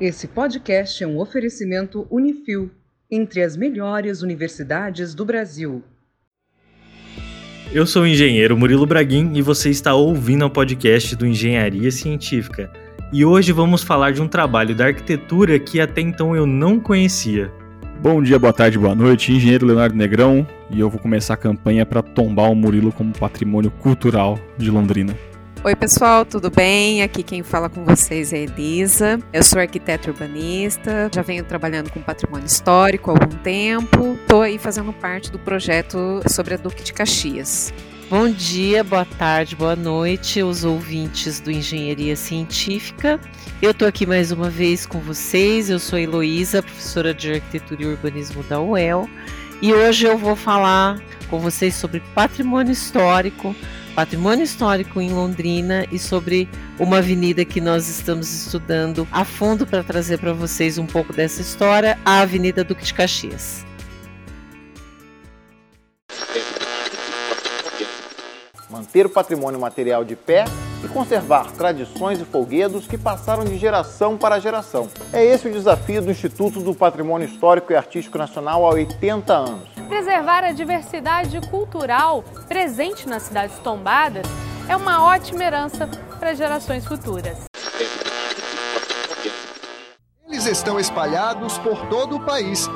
Esse podcast é um oferecimento Unifil, entre as melhores universidades do Brasil. Eu sou o engenheiro Murilo Braguin e você está ouvindo o podcast do Engenharia Científica. E hoje vamos falar de um trabalho da arquitetura que até então eu não conhecia. Bom dia, boa tarde, boa noite, engenheiro Leonardo Negrão, e eu vou começar a campanha para tombar o Murilo como patrimônio cultural de Londrina. Oi, pessoal, tudo bem? Aqui quem fala com vocês é Elisa. Eu sou arquiteta urbanista, já venho trabalhando com patrimônio histórico há algum tempo. Estou aí fazendo parte do projeto sobre a Duque de Caxias. Bom dia, boa tarde, boa noite, os ouvintes do Engenharia Científica. Eu estou aqui mais uma vez com vocês. Eu sou Heloísa, professora de Arquitetura e Urbanismo da UEL, e hoje eu vou falar com vocês sobre patrimônio histórico patrimônio histórico em Londrina e sobre uma avenida que nós estamos estudando a fundo para trazer para vocês um pouco dessa história, a Avenida Duque de Caxias. Manter o patrimônio material de pé e conservar tradições e folguedos que passaram de geração para geração. É esse o desafio do Instituto do Patrimônio Histórico e Artístico Nacional há 80 anos Preservar a diversidade cultural presente nas cidades tombadas é uma ótima herança para gerações futuras. Eles estão espalhados por todo o país,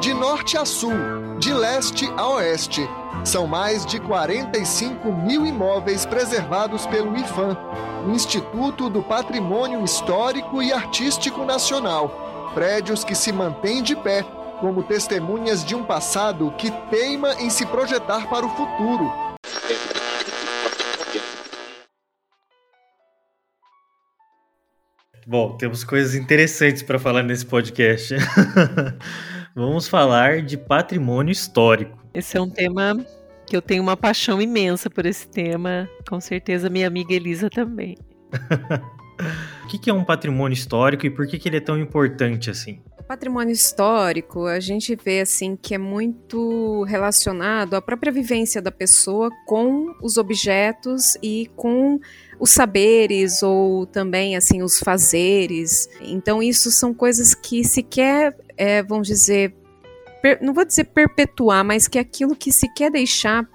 de norte a sul, de leste a oeste. São mais de 45 mil imóveis preservados pelo IFAM, Instituto do Patrimônio Histórico e Artístico Nacional. Prédios que se mantêm de pé como testemunhas de um passado que teima em se projetar para o futuro. Bom, temos coisas interessantes para falar nesse podcast. Vamos falar de patrimônio histórico. Esse é um tema que eu tenho uma paixão imensa por esse tema. Com certeza minha amiga Elisa também. o que é um patrimônio histórico e por que ele é tão importante assim? patrimônio histórico, a gente vê assim que é muito relacionado à própria vivência da pessoa com os objetos e com os saberes ou também assim os fazeres. Então isso são coisas que se quer, é, vamos dizer, per, não vou dizer perpetuar, mas que é aquilo que se quer deixar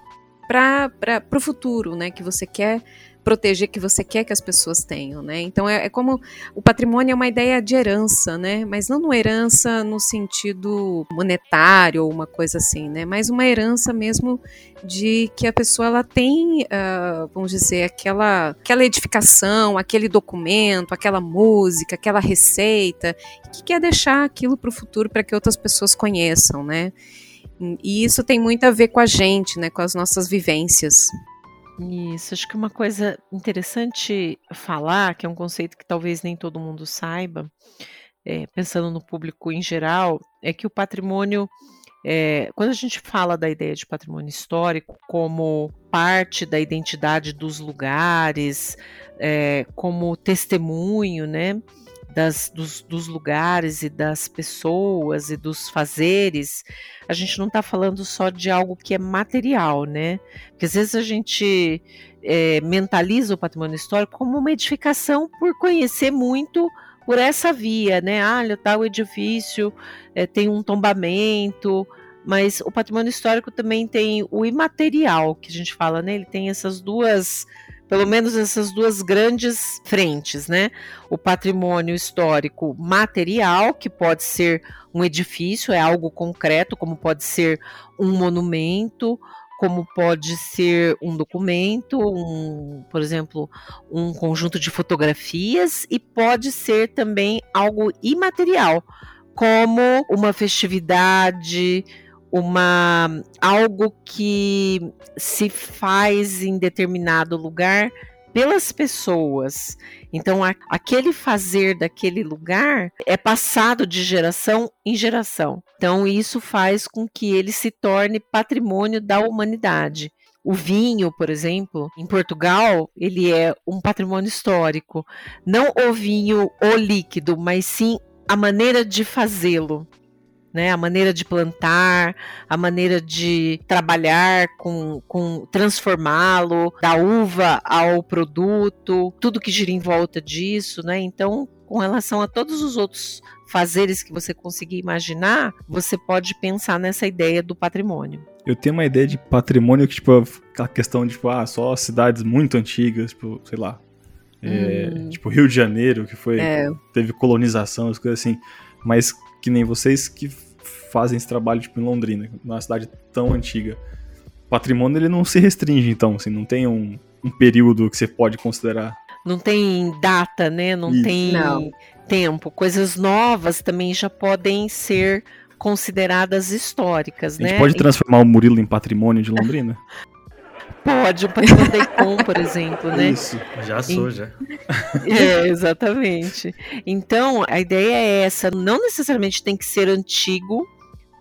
para o futuro, né? Que você quer proteger que você quer que as pessoas tenham, né? Então é, é, como o patrimônio é uma ideia de herança, né? Mas não uma herança no sentido monetário ou uma coisa assim, né? Mas uma herança mesmo de que a pessoa ela tem, uh, vamos dizer, aquela, aquela edificação, aquele documento, aquela música, aquela receita, que quer deixar aquilo para o futuro para que outras pessoas conheçam, né? E isso tem muito a ver com a gente, né? Com as nossas vivências. Isso, acho que uma coisa interessante falar, que é um conceito que talvez nem todo mundo saiba, é, pensando no público em geral, é que o patrimônio, é, quando a gente fala da ideia de patrimônio histórico como parte da identidade dos lugares, é, como testemunho, né? Das, dos, dos, lugares e das pessoas e dos fazeres, a gente não está falando só de algo que é material, né? Porque às vezes a gente é, mentaliza o patrimônio histórico como uma edificação por conhecer muito por essa via, né? Ah, tal edifício é, tem um tombamento, mas o patrimônio histórico também tem o imaterial, que a gente fala, né? Ele tem essas duas pelo menos essas duas grandes frentes, né? O patrimônio histórico material, que pode ser um edifício, é algo concreto, como pode ser um monumento, como pode ser um documento, um, por exemplo, um conjunto de fotografias, e pode ser também algo imaterial, como uma festividade, uma algo que se faz em determinado lugar pelas pessoas. Então, a, aquele fazer daquele lugar é passado de geração em geração. Então, isso faz com que ele se torne patrimônio da humanidade. O vinho, por exemplo, em Portugal, ele é um patrimônio histórico. Não o vinho, o líquido, mas sim a maneira de fazê-lo né? A maneira de plantar, a maneira de trabalhar com, com transformá-lo da uva ao produto, tudo que gira em volta disso, né? Então com relação a todos os outros fazeres que você conseguir imaginar, você pode pensar nessa ideia do patrimônio. Eu tenho uma ideia de patrimônio que, tipo, aquela questão de, tipo, ah, só cidades muito antigas, tipo, sei lá. É, hum. Tipo, Rio de Janeiro, que foi. É. Teve colonização, as coisas assim. Mas que nem vocês que fazem esse trabalho, tipo, em Londrina, numa cidade tão antiga. O patrimônio, ele não se restringe, então, assim, não tem um, um período que você pode considerar. Não tem data, né? Não Isso. tem não. tempo. Coisas novas também já podem ser consideradas históricas, né? A gente né? pode transformar o Murilo em patrimônio de Londrina? Pode, o Patrimônio da Icon, por exemplo, né? Isso, já sou, já. É, exatamente. Então, a ideia é essa, não necessariamente tem que ser antigo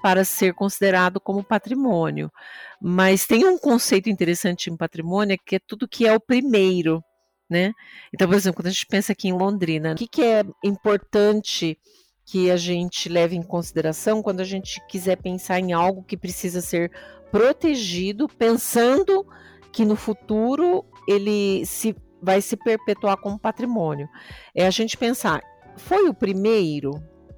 para ser considerado como patrimônio, mas tem um conceito interessante em patrimônio que é tudo que é o primeiro, né? Então, por exemplo, quando a gente pensa aqui em Londrina, o que, que é importante que a gente leve em consideração quando a gente quiser pensar em algo que precisa ser protegido, pensando que no futuro ele se vai se perpetuar como patrimônio. É a gente pensar, foi o primeiro,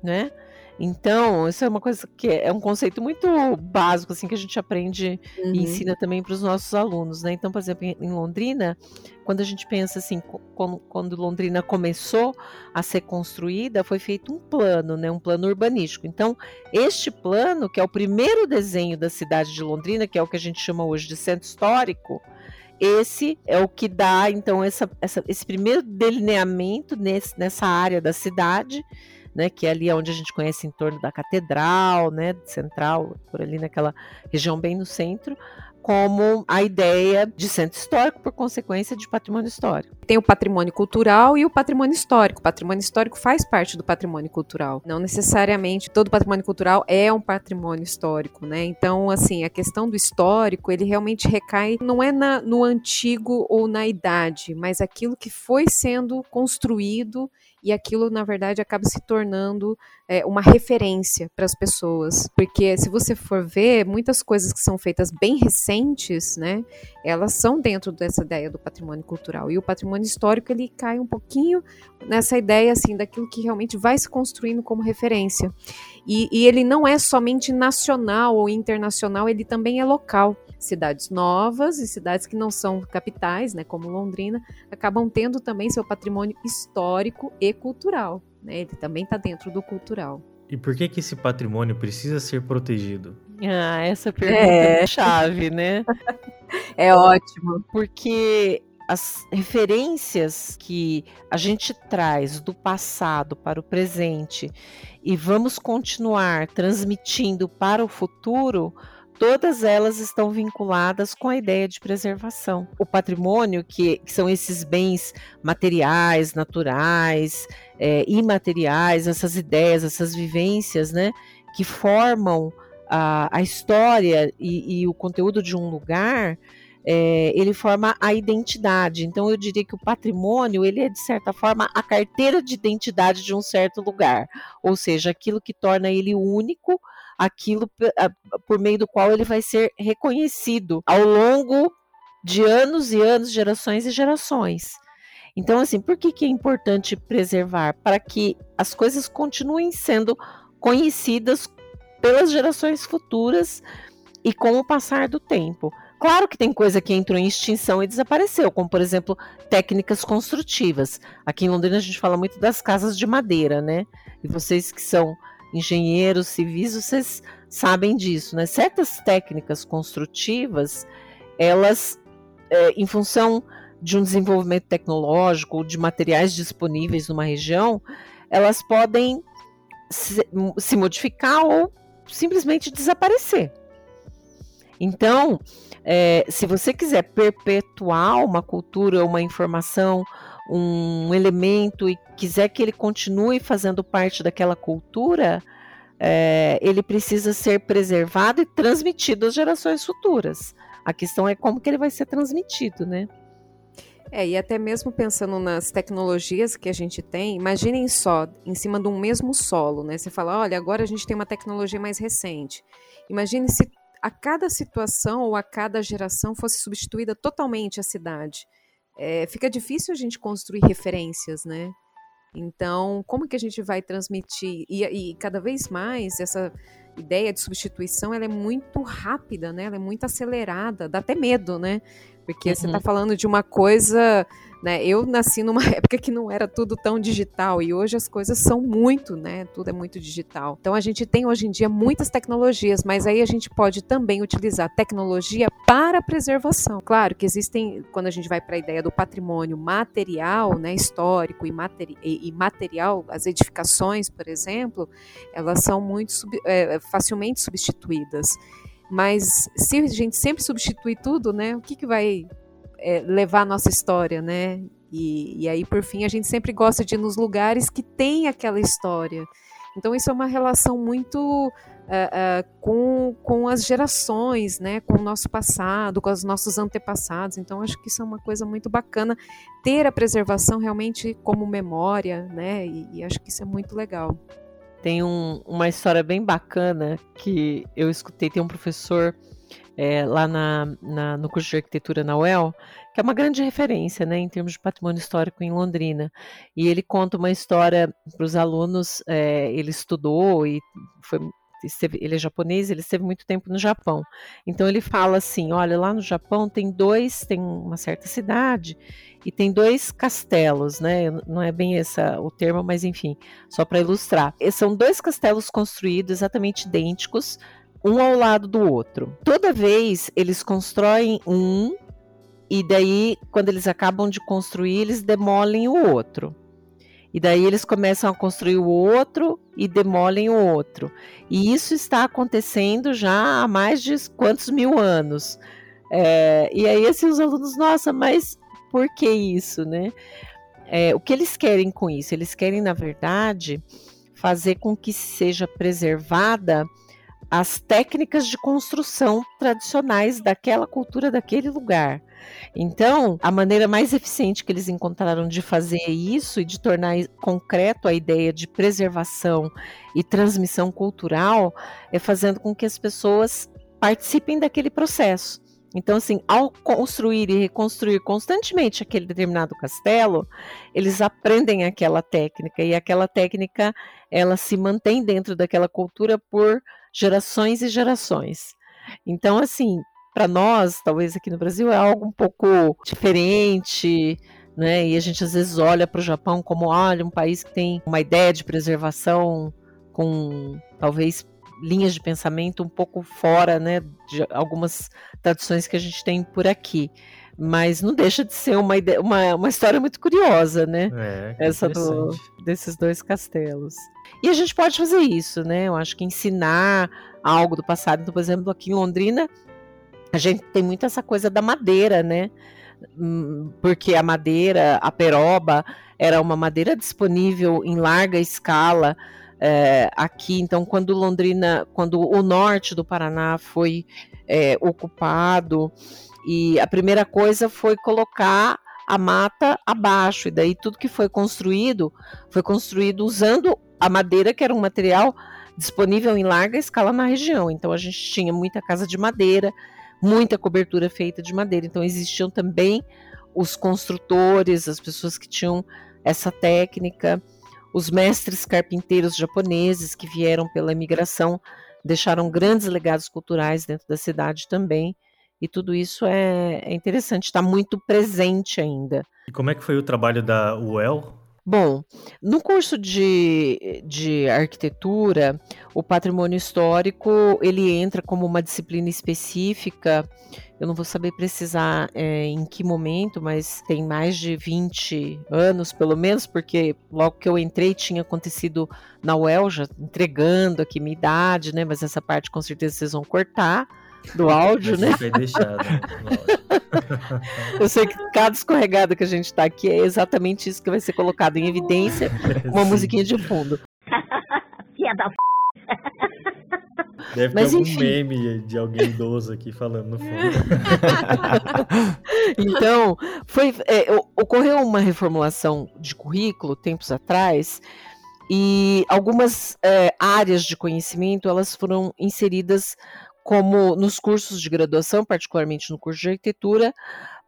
né? Então, isso é uma coisa que é um conceito muito básico, assim, que a gente aprende uhum. e ensina também para os nossos alunos, né? Então, por exemplo, em Londrina, quando a gente pensa assim, quando, quando, Londrina começou a ser construída, foi feito um plano, né? Um plano urbanístico. Então, este plano, que é o primeiro desenho da cidade de Londrina, que é o que a gente chama hoje de centro histórico, esse é o que dá, então, essa, essa, esse primeiro delineamento nesse, nessa área da cidade né, que é ali onde a gente conhece em torno da catedral, né, central, por ali naquela região bem no centro, como a ideia de centro histórico, por consequência de patrimônio histórico. Tem o patrimônio cultural e o patrimônio histórico. O patrimônio histórico faz parte do patrimônio cultural. Não necessariamente todo patrimônio cultural é um patrimônio histórico, né? Então, assim, a questão do histórico, ele realmente recai, não é na, no antigo ou na idade, mas aquilo que foi sendo construído e aquilo, na verdade, acaba se tornando é, uma referência para as pessoas. Porque se você for ver, muitas coisas que são feitas bem recentes, né, elas são dentro dessa ideia do patrimônio cultural. E o patrimônio histórico, ele cai um pouquinho nessa ideia, assim, daquilo que realmente vai se construindo como referência. E, e ele não é somente nacional ou internacional, ele também é local cidades novas e cidades que não são capitais, né, como Londrina, acabam tendo também seu patrimônio histórico e cultural. Né? Ele também está dentro do cultural. E por que que esse patrimônio precisa ser protegido? Ah, essa pergunta é, é chave, né? é ótimo. Porque as referências que a gente traz do passado para o presente e vamos continuar transmitindo para o futuro, todas elas estão vinculadas com a ideia de preservação. O patrimônio, que, que são esses bens materiais, naturais, é, imateriais, essas ideias, essas vivências, né, que formam a, a história e, e, o conteúdo de um lugar, é, ele forma a identidade. Então, eu diria que o patrimônio, ele é, de certa forma, a carteira de identidade de um certo lugar, ou seja, aquilo que torna ele único aquilo por meio do qual ele vai ser reconhecido ao longo de anos e anos, gerações e gerações. Então, assim, por que, que é importante preservar? Para que as coisas continuem sendo conhecidas pelas gerações futuras e com o passar do tempo. Claro que tem coisa que entrou em extinção e desapareceu, como por exemplo técnicas construtivas. Aqui em Londrina a gente fala muito das casas de madeira, né? E vocês que são engenheiros civis, vocês sabem disso, né? Certas técnicas construtivas, elas, é, em função de um desenvolvimento tecnológico, de materiais disponíveis numa região, elas podem se, se modificar ou simplesmente desaparecer. Então, é, se você quiser perpetuar uma cultura, uma informação, um elemento e quiser que ele continue fazendo parte daquela cultura, é, ele precisa ser preservado e transmitido às gerações futuras. A questão é como que ele vai ser transmitido, né? É, e até mesmo pensando nas tecnologias que a gente tem, imaginem só, em cima de um mesmo solo, né? Você fala, olha, agora a gente tem uma tecnologia mais recente. Imagine se a cada situação ou a cada geração fosse substituída totalmente a cidade é, fica difícil a gente construir referências, né? Então, como que a gente vai transmitir? E, e cada vez mais essa ideia de substituição ela é muito rápida, né? Ela é muito acelerada, dá até medo, né? Porque uhum. você está falando de uma coisa né? Eu nasci numa época que não era tudo tão digital e hoje as coisas são muito, né? Tudo é muito digital. Então a gente tem hoje em dia muitas tecnologias, mas aí a gente pode também utilizar tecnologia para preservação. Claro que existem, quando a gente vai para a ideia do patrimônio material, né, histórico e, materi e, material, as edificações, por exemplo, elas são muito sub, é, facilmente substituídas. Mas se a gente sempre substitui tudo, né, o que, que vai é, levar a nossa história, né? E, e aí, por fim, a gente sempre gosta de ir nos lugares que tem aquela história. Então, isso é uma relação muito uh, uh, com, com as gerações, né? com o nosso passado, com os nossos antepassados. Então, acho que isso é uma coisa muito bacana, ter a preservação realmente como memória, né? e, e acho que isso é muito legal. Tem um, uma história bem bacana que eu escutei, tem um professor é, lá na, na, no curso de arquitetura na UEL, que é uma grande referência né, em termos de patrimônio histórico em Londrina. E ele conta uma história para os alunos, é, ele estudou e foi Esteve, ele é japonês, ele esteve muito tempo no Japão. Então ele fala assim: olha, lá no Japão tem dois, tem uma certa cidade e tem dois castelos, né? Não é bem esse o termo, mas enfim, só para ilustrar. E são dois castelos construídos exatamente idênticos, um ao lado do outro. Toda vez eles constroem um e daí quando eles acabam de construir, eles demolem o outro. E daí eles começam a construir o outro e demolem o outro. E isso está acontecendo já há mais de quantos mil anos. É, e aí assim os alunos, nossa, mas por que isso, né? É, o que eles querem com isso? Eles querem, na verdade, fazer com que seja preservada as técnicas de construção tradicionais daquela cultura, daquele lugar. Então, a maneira mais eficiente que eles encontraram de fazer isso e de tornar concreto a ideia de preservação e transmissão cultural é fazendo com que as pessoas participem daquele processo. Então, assim, ao construir e reconstruir constantemente aquele determinado castelo, eles aprendem aquela técnica e aquela técnica ela se mantém dentro daquela cultura por gerações e gerações. Então, assim, para nós, talvez aqui no Brasil, é algo um pouco diferente, né? E a gente às vezes olha para o Japão como, olha, um país que tem uma ideia de preservação com talvez linhas de pensamento um pouco fora, né, de algumas tradições que a gente tem por aqui. Mas não deixa de ser uma, ideia, uma, uma história muito curiosa, né? É, Essa do, desses dois castelos. E a gente pode fazer isso, né? Eu acho que ensinar algo do passado. Então, por exemplo, aqui em Londrina, a gente tem muito essa coisa da madeira, né? Hum, porque a madeira, a peroba, era uma madeira disponível em larga escala é, aqui. Então, quando Londrina, quando o norte do Paraná foi é, ocupado, e a primeira coisa foi colocar a mata abaixo, e daí tudo que foi construído foi construído usando a madeira, que era um material disponível em larga escala na região. Então a gente tinha muita casa de madeira, muita cobertura feita de madeira. Então existiam também os construtores, as pessoas que tinham essa técnica os mestres carpinteiros japoneses que vieram pela imigração deixaram grandes legados culturais dentro da cidade também. E tudo isso é, é interessante, está muito presente ainda. E como é que foi o trabalho da UEL Bom, no curso de, de arquitetura, o patrimônio histórico ele entra como uma disciplina específica. Eu não vou saber precisar é, em que momento, mas tem mais de 20 anos, pelo menos, porque logo que eu entrei tinha acontecido na UEL, já entregando aqui minha idade, né? Mas essa parte com certeza vocês vão cortar do áudio, né? Foi deixado. Eu sei que cada escorregada que a gente tá aqui é exatamente isso que vai ser colocado em evidência, uma Sim. musiquinha de fundo. Fia da f... Deve Mas, ter algum enfim. meme de alguém idoso aqui falando no fundo. então, foi, é, ocorreu uma reformulação de currículo tempos atrás e algumas é, áreas de conhecimento elas foram inseridas como nos cursos de graduação, particularmente no curso de arquitetura,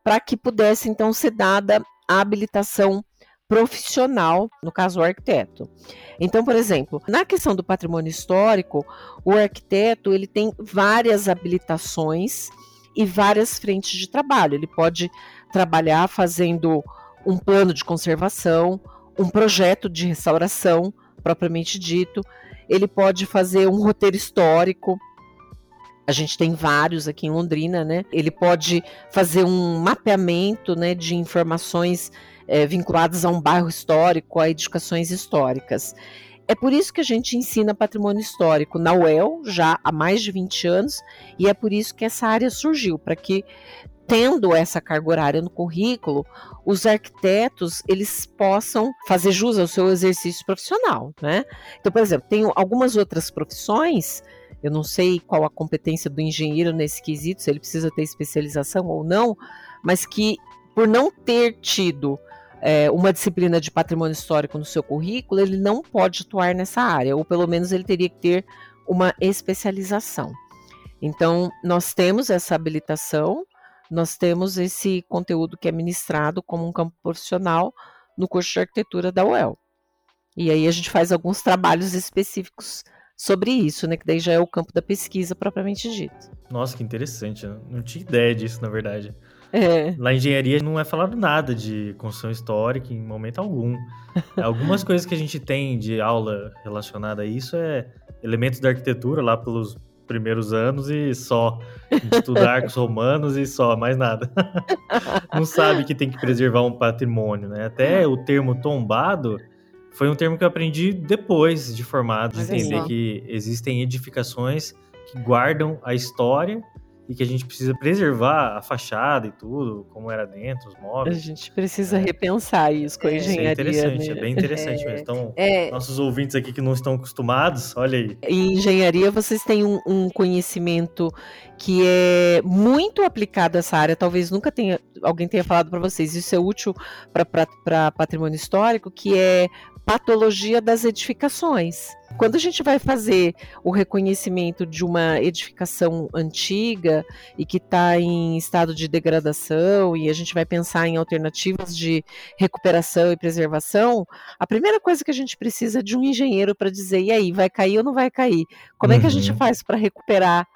para que pudesse então ser dada a habilitação profissional, no caso o arquiteto. Então, por exemplo, na questão do patrimônio histórico, o arquiteto ele tem várias habilitações e várias frentes de trabalho. Ele pode trabalhar fazendo um plano de conservação, um projeto de restauração, propriamente dito. Ele pode fazer um roteiro histórico. A gente tem vários aqui em Londrina, né? Ele pode fazer um mapeamento, né, de informações é, vinculadas a um bairro histórico, a edificações históricas. É por isso que a gente ensina patrimônio histórico na UEL já há mais de 20 anos, e é por isso que essa área surgiu, para que tendo essa carga horária no currículo, os arquitetos eles possam fazer jus ao seu exercício profissional, né? Então, por exemplo, tem algumas outras profissões, eu não sei qual a competência do engenheiro nesse quesito, se ele precisa ter especialização ou não, mas que por não ter tido é, uma disciplina de patrimônio histórico no seu currículo, ele não pode atuar nessa área, ou pelo menos ele teria que ter uma especialização. Então, nós temos essa habilitação, nós temos esse conteúdo que é ministrado como um campo profissional no curso de arquitetura da UEL. E aí a gente faz alguns trabalhos específicos sobre isso, né? Que daí já é o campo da pesquisa propriamente dito. Nossa, que interessante. Não tinha ideia disso, na verdade. É. Lá em engenharia não é falado nada de construção histórica em momento algum. Algumas coisas que a gente tem de aula relacionada a isso é elementos da arquitetura lá pelos primeiros anos e só. Estudar arcos romanos e só, mais nada. não sabe que tem que preservar um patrimônio, né? Até o termo tombado foi um termo que eu aprendi depois de formado, de entender que existem edificações que guardam a história e que a gente precisa preservar a fachada e tudo, como era dentro, os móveis. A gente precisa é. repensar isso com a engenharia. Isso é interessante, né? é bem interessante é. mesmo. Então, é. nossos ouvintes aqui que não estão acostumados, olha aí. Em engenharia, vocês têm um, um conhecimento que é muito aplicado a essa área, talvez nunca tenha alguém tenha falado para vocês, isso é útil para patrimônio histórico, que é patologia das edificações. Quando a gente vai fazer o reconhecimento de uma edificação antiga e que está em estado de degradação, e a gente vai pensar em alternativas de recuperação e preservação, a primeira coisa que a gente precisa é de um engenheiro para dizer: e aí, vai cair ou não vai cair? Como uhum. é que a gente uhum. faz para recuperar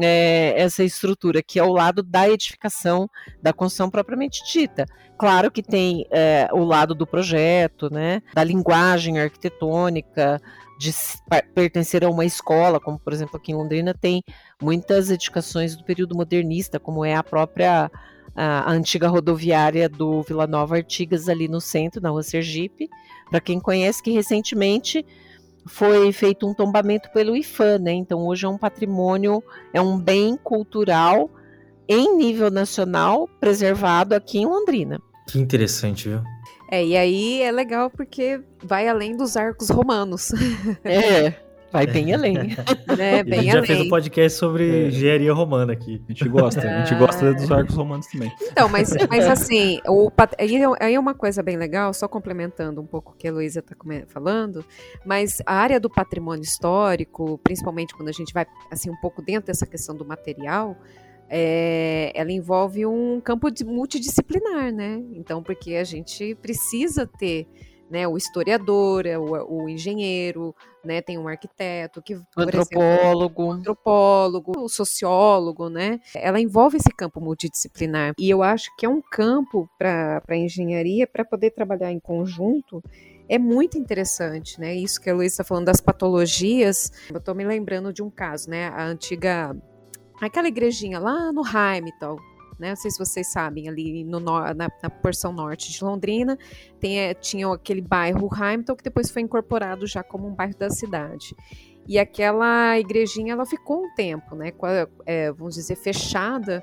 é, essa estrutura, que é o lado da edificação, da construção propriamente dita. Claro que tem é, o lado do projeto, né, da linguagem arquitetônica, de pertencer a uma escola, como por exemplo aqui em Londrina tem muitas edificações do período modernista, como é a própria a, a antiga rodoviária do Vila Nova Artigas ali no centro, na rua Sergipe. Para quem conhece, que recentemente foi feito um tombamento pelo IFAM, né? Então hoje é um patrimônio, é um bem cultural em nível nacional preservado aqui em Londrina. Que interessante, viu? É, e aí é legal porque vai além dos arcos romanos. É. Vai bem além. É, bem a gente já além. fez um podcast sobre é. engenharia romana aqui. A gente gosta, a gente gosta dos arcos romanos também. Então, mas, mas assim, o, aí é uma coisa bem legal, só complementando um pouco o que a Luísa está falando, mas a área do patrimônio histórico, principalmente quando a gente vai assim um pouco dentro dessa questão do material, é, ela envolve um campo multidisciplinar, né? Então, porque a gente precisa ter né, o historiador, é o, o engenheiro, né, tem um arquiteto, que, antropólogo, exemplo, antropólogo, o sociólogo, né? Ela envolve esse campo multidisciplinar. E eu acho que é um campo para a engenharia para poder trabalhar em conjunto é muito interessante, né? Isso que a Luísa está falando das patologias. Eu estou me lembrando de um caso, né? A antiga aquela igrejinha lá no Heimtal, né? Não sei se vocês sabem, ali no, na, na porção norte de Londrina, tem, é, tinha aquele bairro Hamilton que depois foi incorporado já como um bairro da cidade. E aquela igrejinha, ela ficou um tempo, né? É, vamos dizer, fechada,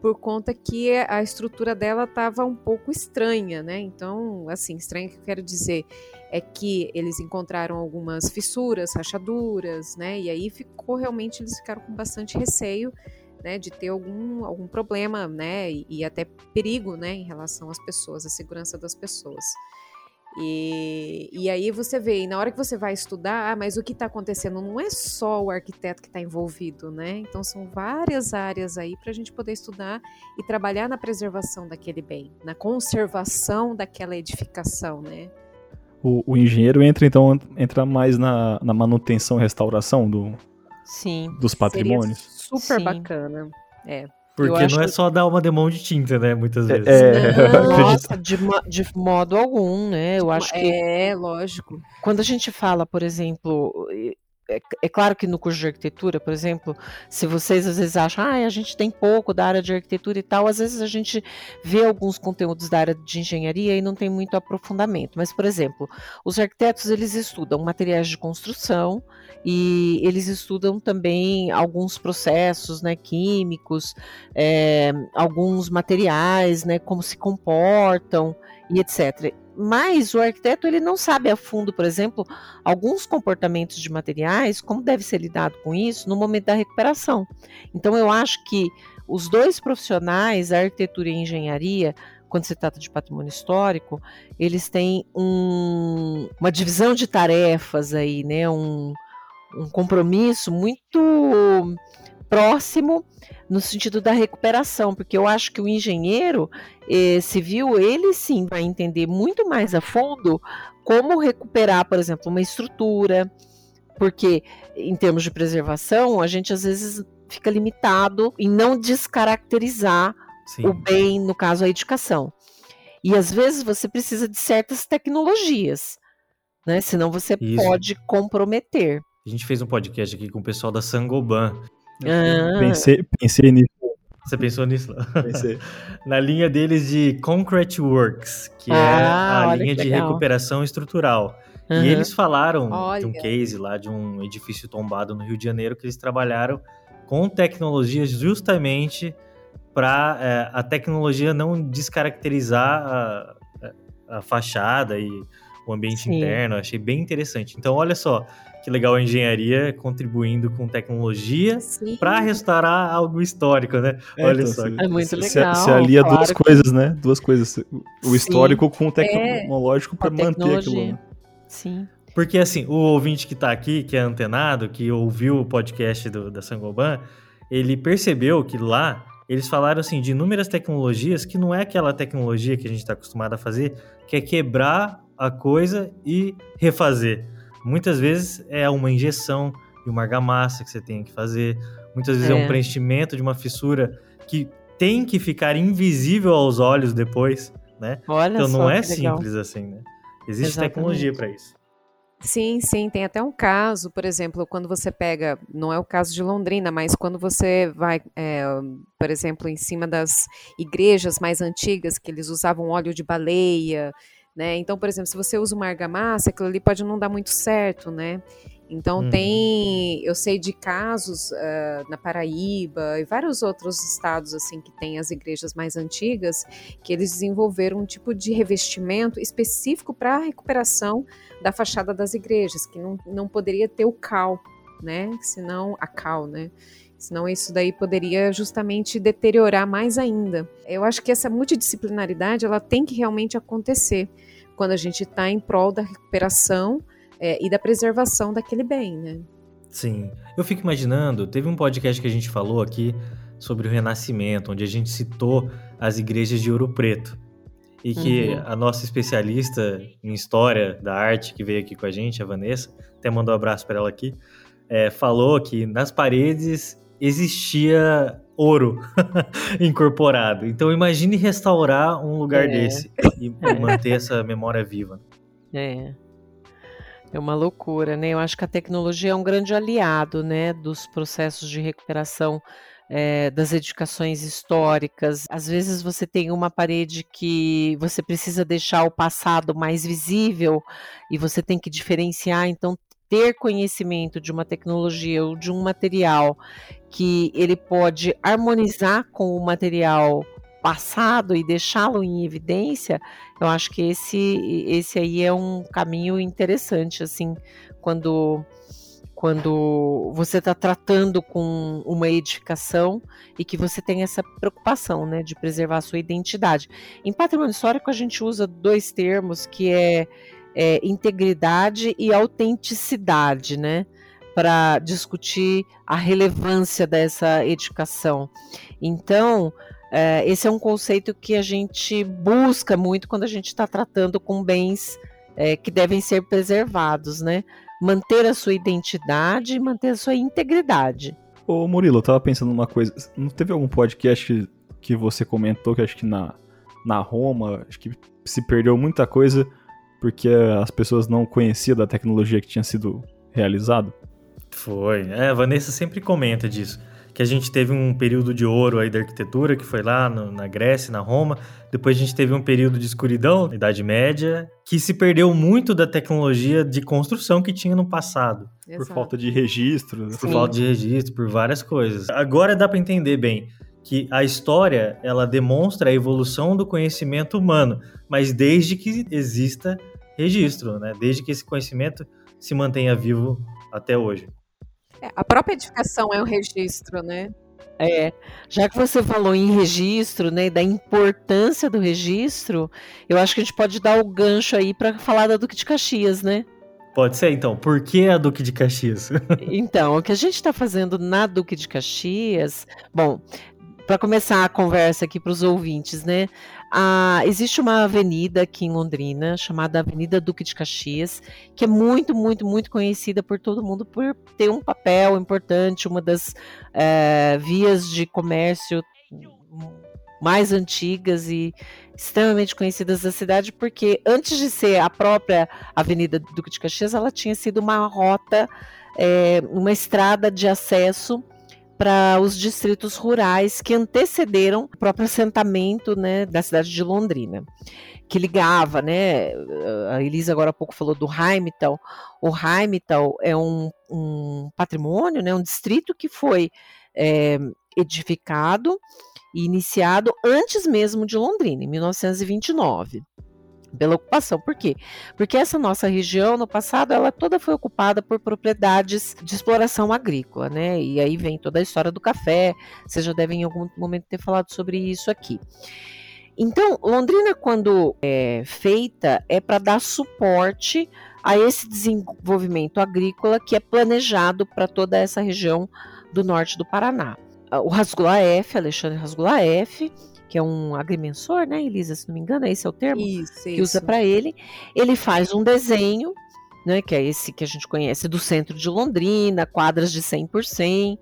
por conta que a estrutura dela estava um pouco estranha, né? Então, assim, estranha que eu quero dizer é que eles encontraram algumas fissuras, rachaduras, né? E aí ficou realmente, eles ficaram com bastante receio né, de ter algum, algum problema, né, e, e, até perigo, né, em relação às pessoas, à segurança das pessoas. E, e aí você vê, e na hora que você vai estudar, ah, mas o que está acontecendo não é só o arquiteto que está envolvido, né? Então são várias áreas aí para a gente poder estudar e trabalhar na preservação daquele bem, na conservação daquela edificação, né? O, o engenheiro entra então entra mais na, na manutenção e restauração do, Sim. dos patrimônios. Seria super Sim. bacana. É. Porque não é só dar uma demão de tinta, né? Muitas é, vezes. É, Nossa, de, de, modo algum, né? Eu acho que. É, lógico. Quando a gente fala, por exemplo, é, é, claro que no curso de arquitetura, por exemplo, se vocês às vezes acham, ah, a gente tem pouco da área de arquitetura e tal, às vezes a gente vê alguns conteúdos da área de engenharia e não tem muito aprofundamento. Mas, por exemplo, os arquitetos eles estudam materiais de construção e eles estudam também alguns processos, né, químicos, é, alguns materiais, né, como se comportam e etc mas o arquiteto ele não sabe a fundo, por exemplo, alguns comportamentos de materiais, como deve ser lidado com isso no momento da recuperação. Então eu acho que os dois profissionais, a arquitetura e a engenharia, quando se trata de patrimônio histórico, eles têm um, uma divisão de tarefas aí, né? Um, um compromisso muito próximo no sentido da recuperação, porque eu acho que o engenheiro eh, civil, ele sim vai entender muito mais a fundo como recuperar, por exemplo, uma estrutura, porque em termos de preservação, a gente às vezes fica limitado em não descaracterizar sim. o bem, no caso a edificação. E às vezes você precisa de certas tecnologias, né? Senão você Isso. pode comprometer. A gente fez um podcast aqui com o pessoal da Sangoban ah. Pensei, pensei nisso. Você pensou nisso? Pensei. Na linha deles de Concrete Works, que é ah, é a linha de recuperação estrutural. Uhum. E eles falaram olha. de um case lá de um edifício tombado no Rio de Janeiro que eles trabalharam com tecnologias justamente para é, a tecnologia não descaracterizar a, a, fachada e o ambiente Sim. interno. achei bem interessante. Então, olha só, que legal a engenharia contribuindo com tecnologia para restaurar algo histórico, né? É, Olha então, só. É muito legal. Você alia claro duas que... coisas, né? Duas coisas. O histórico com o é, tecnológico é, para manter aquilo. Né? Sim. Porque assim, o ouvinte que está aqui, que é antenado, que ouviu o podcast do, da Sangoban, ele percebeu que lá eles falaram assim de inúmeras tecnologias que não é aquela tecnologia que a gente está acostumado a fazer, que é quebrar a coisa e refazer. Muitas vezes é uma injeção de uma argamassa que você tem que fazer. Muitas vezes é, é um preenchimento de uma fissura que tem que ficar invisível aos olhos depois, né? Olha então não é simples assim, né? Existe Exatamente. tecnologia para isso. Sim, sim, tem até um caso, por exemplo, quando você pega, não é o caso de Londrina, mas quando você vai, é, por exemplo, em cima das igrejas mais antigas, que eles usavam óleo de baleia, né? Então, por exemplo, se você usa uma argamassa, aquilo ali pode não dar muito certo, né? Então uhum. tem, eu sei de casos uh, na Paraíba e vários outros estados assim que têm as igrejas mais antigas que eles desenvolveram um tipo de revestimento específico para a recuperação da fachada das igrejas, que não, não poderia ter o cal, né? Senão a cal, né? Senão isso daí poderia justamente deteriorar mais ainda. Eu acho que essa multidisciplinaridade ela tem que realmente acontecer quando a gente está em prol da recuperação é, e da preservação daquele bem, né? Sim. Eu fico imaginando, teve um podcast que a gente falou aqui sobre o Renascimento, onde a gente citou as igrejas de Ouro Preto. E que uhum. a nossa especialista em história da arte que veio aqui com a gente, a Vanessa, até mandou um abraço para ela aqui, é, falou que nas paredes existia ouro incorporado. Então imagine restaurar um lugar é. desse e é. manter essa memória viva. É. É uma loucura, né? Eu acho que a tecnologia é um grande aliado, né, dos processos de recuperação é, das edificações históricas. Às vezes você tem uma parede que você precisa deixar o passado mais visível e você tem que diferenciar, então ter conhecimento de uma tecnologia ou de um material que ele pode harmonizar com o material passado e deixá-lo em evidência, eu acho que esse esse aí é um caminho interessante assim, quando quando você está tratando com uma edificação e que você tem essa preocupação, né, de preservar a sua identidade. Em patrimônio histórico a gente usa dois termos que é, é integridade e autenticidade, né, para discutir a relevância dessa edificação. Então, é, esse é um conceito que a gente busca muito quando a gente está tratando com bens é, que devem ser preservados, né? manter a sua identidade e manter a sua integridade. Ô Murilo, eu tava pensando numa coisa. Não teve algum podcast que você comentou que acho que na, na Roma, acho que se perdeu muita coisa porque as pessoas não conheciam da tecnologia que tinha sido realizado? Foi. É, a Vanessa sempre comenta disso que a gente teve um período de ouro aí da arquitetura, que foi lá no, na Grécia, na Roma. Depois a gente teve um período de escuridão, na Idade Média, que se perdeu muito da tecnologia de construção que tinha no passado. Exato. Por falta de registro. Né? Por Sim. falta de registro, por várias coisas. Agora dá para entender bem que a história, ela demonstra a evolução do conhecimento humano, mas desde que exista registro, né? Desde que esse conhecimento se mantenha vivo até hoje. É, a própria edificação é um registro, né? É, já que você falou em registro, né, da importância do registro, eu acho que a gente pode dar o gancho aí para falar da Duque de Caxias, né? Pode ser, então. Por que a Duque de Caxias? então, o que a gente está fazendo na Duque de Caxias, bom, para começar a conversa aqui para os ouvintes, né? Ah, existe uma avenida aqui em Londrina chamada Avenida Duque de Caxias, que é muito, muito, muito conhecida por todo mundo por ter um papel importante, uma das é, vias de comércio mais antigas e extremamente conhecidas da cidade, porque antes de ser a própria Avenida Duque de Caxias, ela tinha sido uma rota, é, uma estrada de acesso para os distritos rurais que antecederam o próprio assentamento né, da cidade de Londrina, que ligava, né? A Elisa agora há pouco falou do Heimtal. O Heimtal é um, um patrimônio, né, um distrito que foi é, edificado e iniciado antes mesmo de Londrina, em 1929 pela ocupação. Por quê? Porque essa nossa região, no passado, ela toda foi ocupada por propriedades de exploração agrícola, né? E aí vem toda a história do café. Vocês já devem em algum momento ter falado sobre isso aqui. Então, Londrina, quando é feita, é para dar suporte a esse desenvolvimento agrícola que é planejado para toda essa região do norte do Paraná. O Rasgula F, Alexandre Rasgula F, que é um agrimensor, né, Elisa, se não me engano, esse é o termo isso, que isso. usa para ele. Ele faz um desenho, né, que é esse que a gente conhece do centro de Londrina, quadras de 100 por 100,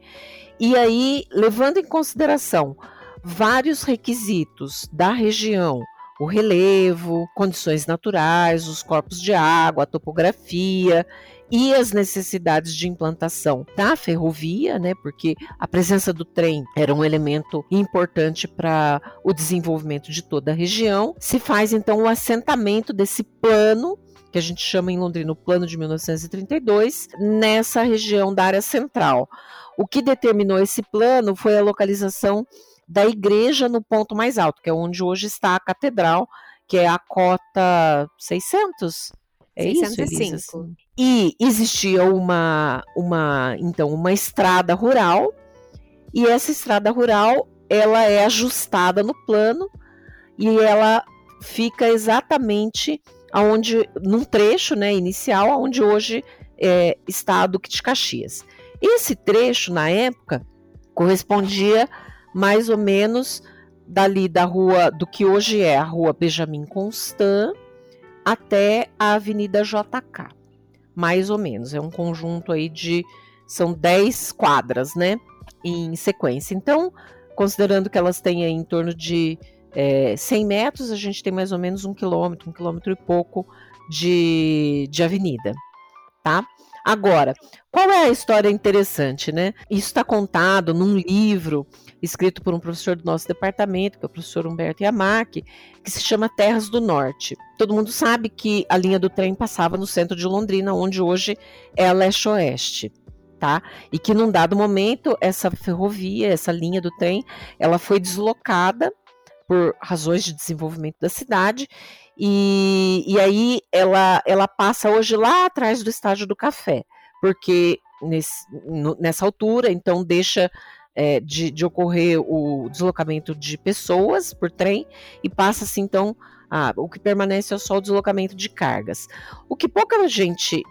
e aí, levando em consideração vários requisitos da região, o relevo, condições naturais, os corpos de água, a topografia e as necessidades de implantação da ferrovia, né, porque a presença do trem era um elemento importante para o desenvolvimento de toda a região. Se faz então o assentamento desse plano que a gente chama em Londrina o Plano de 1932, nessa região da área central. O que determinou esse plano foi a localização da igreja no ponto mais alto, que é onde hoje está a catedral, que é a cota 600, é 605. isso, E existia uma, uma, então, uma estrada rural, e essa estrada rural, ela é ajustada no plano, e ela fica exatamente aonde, num trecho né, inicial, onde hoje é, está a Duque de Caxias. Esse trecho, na época, correspondia mais ou menos dali da rua, do que hoje é a rua Benjamin Constant, até a Avenida JK, mais ou menos. É um conjunto aí de. São 10 quadras, né? Em sequência. Então, considerando que elas têm em torno de é, 100 metros, a gente tem mais ou menos um quilômetro, um quilômetro e pouco de, de avenida, tá? Agora, qual é a história interessante, né? Isso está contado num livro escrito por um professor do nosso departamento, que é o professor Humberto Yamaki, que se chama Terras do Norte. Todo mundo sabe que a linha do trem passava no centro de Londrina, onde hoje é a leste-oeste. Tá? E que num dado momento essa ferrovia, essa linha do trem, ela foi deslocada por razões de desenvolvimento da cidade e, e aí ela, ela passa hoje lá atrás do estádio do café, porque nesse, nessa altura, então deixa é, de, de, ocorrer o deslocamento de pessoas por trem e passa-se então a, o que permanece é só o deslocamento de cargas. O que pouca gente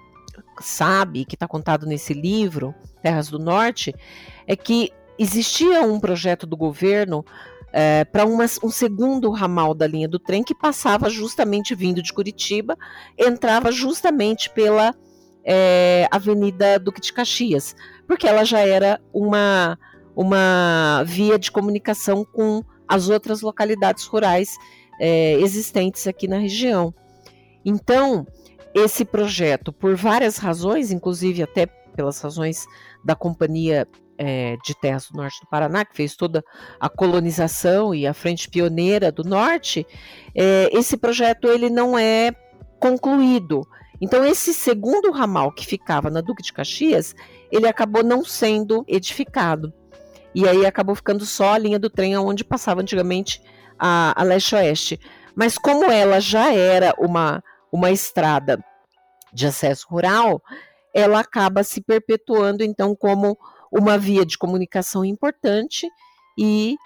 sabe, que está contado nesse livro, Terras do Norte, é que existia um projeto do governo é, para um segundo ramal da linha do trem que passava justamente vindo de Curitiba, entrava justamente pela é, Avenida Duque de Caxias, porque ela já era uma uma via de comunicação com as outras localidades rurais é, existentes aqui na região. Então, esse projeto, por várias razões, inclusive até pelas razões da Companhia é, de Terras do Norte do Paraná, que fez toda a colonização e a frente pioneira do Norte, é, esse projeto ele não é concluído. Então, esse segundo ramal que ficava na Duque de Caxias, ele acabou não sendo edificado. E aí acabou ficando só a linha do trem onde passava antigamente a, a leste-oeste. Mas como ela já era uma, uma estrada de acesso rural, ela acaba se perpetuando então como uma via de comunicação importante e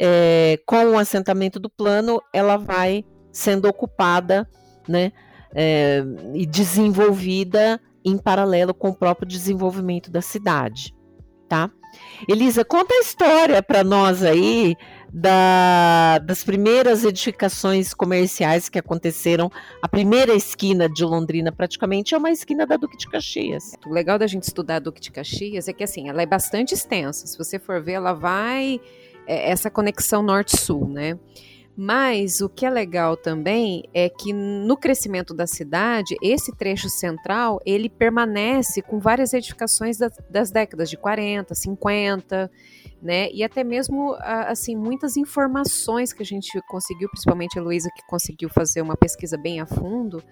é, com o assentamento do plano ela vai sendo ocupada né, é, e desenvolvida em paralelo com o próprio desenvolvimento da cidade, tá? Elisa, conta a história para nós aí da, das primeiras edificações comerciais que aconteceram. A primeira esquina de Londrina, praticamente, é uma esquina da Duque de Caxias. O legal da gente estudar a Duque de Caxias é que, assim, ela é bastante extensa. Se você for ver, ela vai. É, essa conexão norte-sul, né? Mas o que é legal também é que no crescimento da cidade, esse trecho central, ele permanece com várias edificações das, das décadas de 40, 50, né? E até mesmo assim muitas informações que a gente conseguiu, principalmente a Luísa que conseguiu fazer uma pesquisa bem a fundo,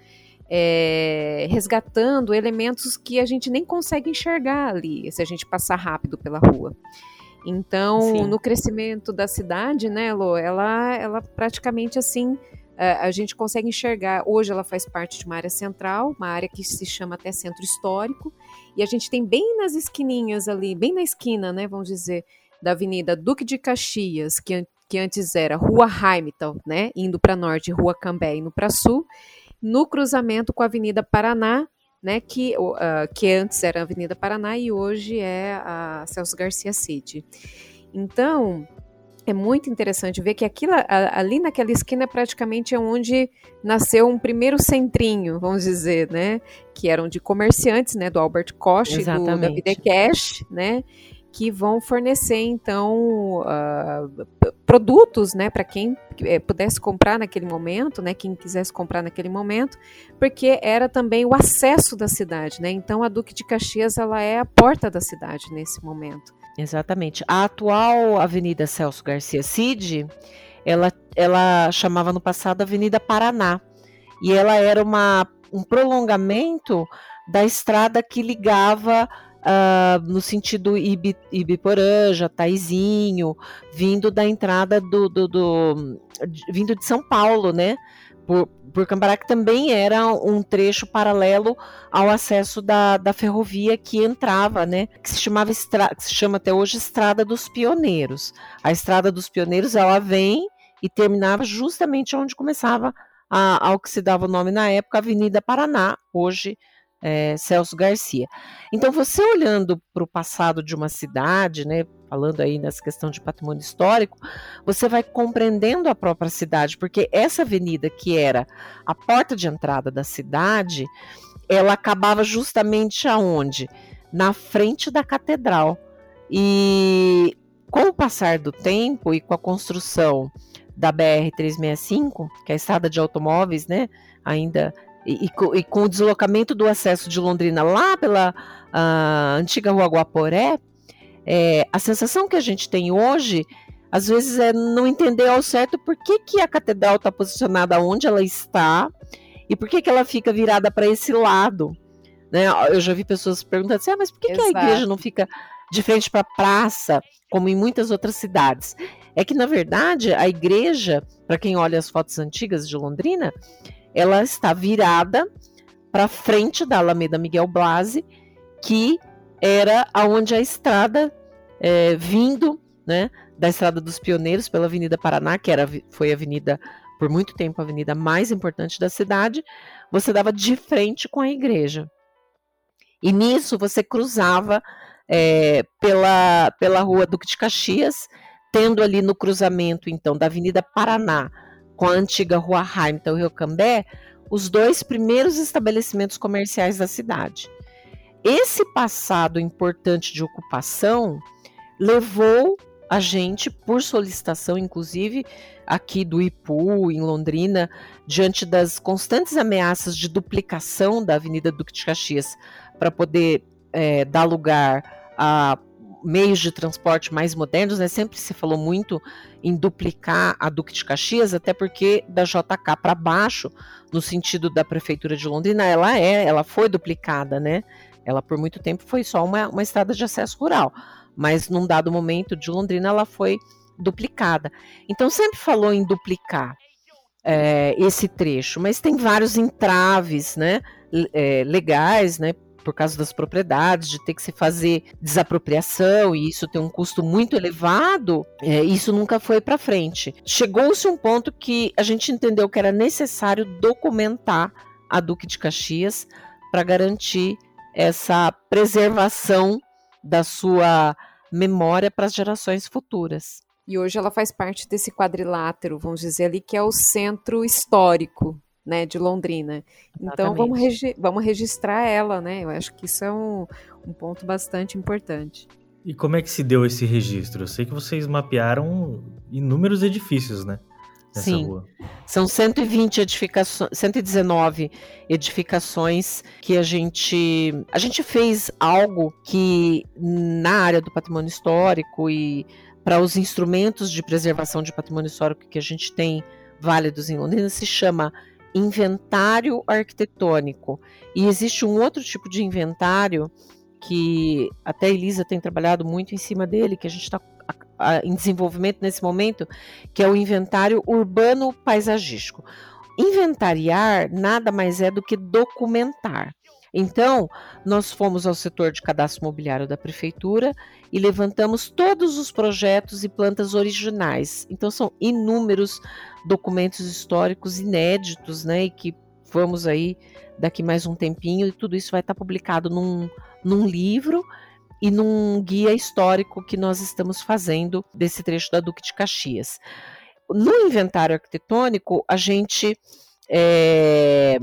é, resgatando elementos que a gente nem consegue enxergar ali se a gente passar rápido pela rua. Então, Sim. no crescimento da cidade, né, Lô, ela, ela praticamente assim, a, a, gente consegue enxergar. Hoje ela faz parte de uma área central, uma área que se chama até centro histórico, e a gente tem bem nas esquininhas ali, bem na esquina, né, vamos dizer, da Avenida Duque de Caxias, que, que antes era Rua Heimtal, né, indo para norte, Rua Cambé indo para sul, no cruzamento com a Avenida Paraná, né, que, uh, que antes era a Avenida Paraná e hoje é a Celso Garcia City. Então, é muito interessante ver que aquilo, ali naquela esquina praticamente é onde nasceu um primeiro centrinho, vamos dizer, né? Que eram de comerciantes, né? Do Albert Koch, do, da Videcash, né? Que vão fornecer então uh, produtos, né, para quem é, pudesse comprar naquele momento, né, quem quisesse comprar naquele momento, porque era também o acesso da cidade, né. Então a Duque de Caxias ela é a porta da cidade nesse momento. Exatamente. A atual Avenida Celso Garcia Cid, ela, ela chamava no passado Avenida Paraná e ela era uma, um prolongamento da estrada que ligava uh, no sentido Ibi, Ibiporã, Jataizinho, vindo da entrada do, do, do, vindo de São Paulo, né? Por, por Cambará, que também era um trecho paralelo ao acesso da, da ferrovia que entrava, né? Que se chamava que se chama até hoje Estrada dos Pioneiros. A Estrada dos Pioneiros ela vem e terminava justamente onde começava a, ao que se dava o nome na época, Avenida Paraná, hoje é, Celso Garcia. Então, você olhando para o passado de uma cidade, né, falando aí nessa questão de patrimônio histórico, você vai compreendendo a própria cidade, porque essa avenida que era a porta de entrada da cidade, ela acabava justamente aonde? Na frente da catedral. E com o passar do tempo e com a construção da BR 365, que é a estrada de automóveis, né, ainda e, e, e, com o deslocamento do acesso de Londrina lá pela antiga Rua Guaporé, é, a sensação que a gente tem hoje, às vezes, é não entender ao certo por que, que a catedral está posicionada onde ela está e por que, que ela fica virada para esse lado. Né? Eu já vi pessoas perguntando assim, ah, mas por que, que a igreja não fica de frente para a praça, como em muitas outras cidades? É que, na verdade, a igreja, para quem olha as fotos antigas de Londrina, ela está virada para frente da Alameda Miguel Blasi, que era aonde a estrada é, vindo, né, da Estrada dos Pioneiros pela Avenida Paraná, que era, foi a avenida por muito tempo a avenida mais importante da cidade, você dava de frente com a igreja. E nisso você cruzava é, pela, pela rua Duque de Caxias, tendo ali no cruzamento, então, da Avenida Paraná com a antiga Rua Hamilton Rio Cambé, os dois primeiros estabelecimentos comerciais da cidade. Esse passado importante de ocupação levou a gente, por solicitação, inclusive, aqui do IPU, em Londrina, diante das constantes ameaças de duplicação da Avenida Duque de Caxias, para poder é, dar lugar a meios de transporte mais modernos, né? Sempre se falou muito em duplicar a Duque de Caxias, até porque da JK para baixo, no sentido da prefeitura de Londrina, ela é, ela foi duplicada, né? Ela por muito tempo foi só uma, uma estrada de acesso rural mas num dado momento de Londrina ela foi duplicada. Então sempre falou em duplicar é, esse trecho, mas tem vários entraves, né, é, legais, né, por causa das propriedades, de ter que se fazer desapropriação e isso tem um custo muito elevado, é, isso nunca foi para frente. Chegou-se um ponto que a gente entendeu que era necessário documentar a Duque de Caxias para garantir essa preservação da sua memória para as gerações futuras. E hoje ela faz parte desse quadrilátero, vamos dizer ali, que é o centro histórico né, de Londrina. Exatamente. Então vamos, regi vamos registrar ela, né? Eu acho que isso é um, um ponto bastante importante. E como é que se deu esse registro? Eu sei que vocês mapearam inúmeros edifícios, né? Sim. Rua. São 120 edificações, 119 edificações que a gente a gente fez algo que na área do patrimônio histórico e para os instrumentos de preservação de patrimônio histórico que a gente tem válidos em Londrina se chama inventário arquitetônico. E existe um outro tipo de inventário que até a Elisa tem trabalhado muito em cima dele, que a gente está em desenvolvimento nesse momento, que é o inventário urbano paisagístico. Inventariar nada mais é do que documentar. Então, nós fomos ao setor de cadastro imobiliário da prefeitura e levantamos todos os projetos e plantas originais. Então, são inúmeros documentos históricos inéditos, né? E que vamos aí daqui mais um tempinho e tudo isso vai estar publicado num, num livro e num guia histórico que nós estamos fazendo desse trecho da Duque de Caxias. No inventário arquitetônico, a gente é,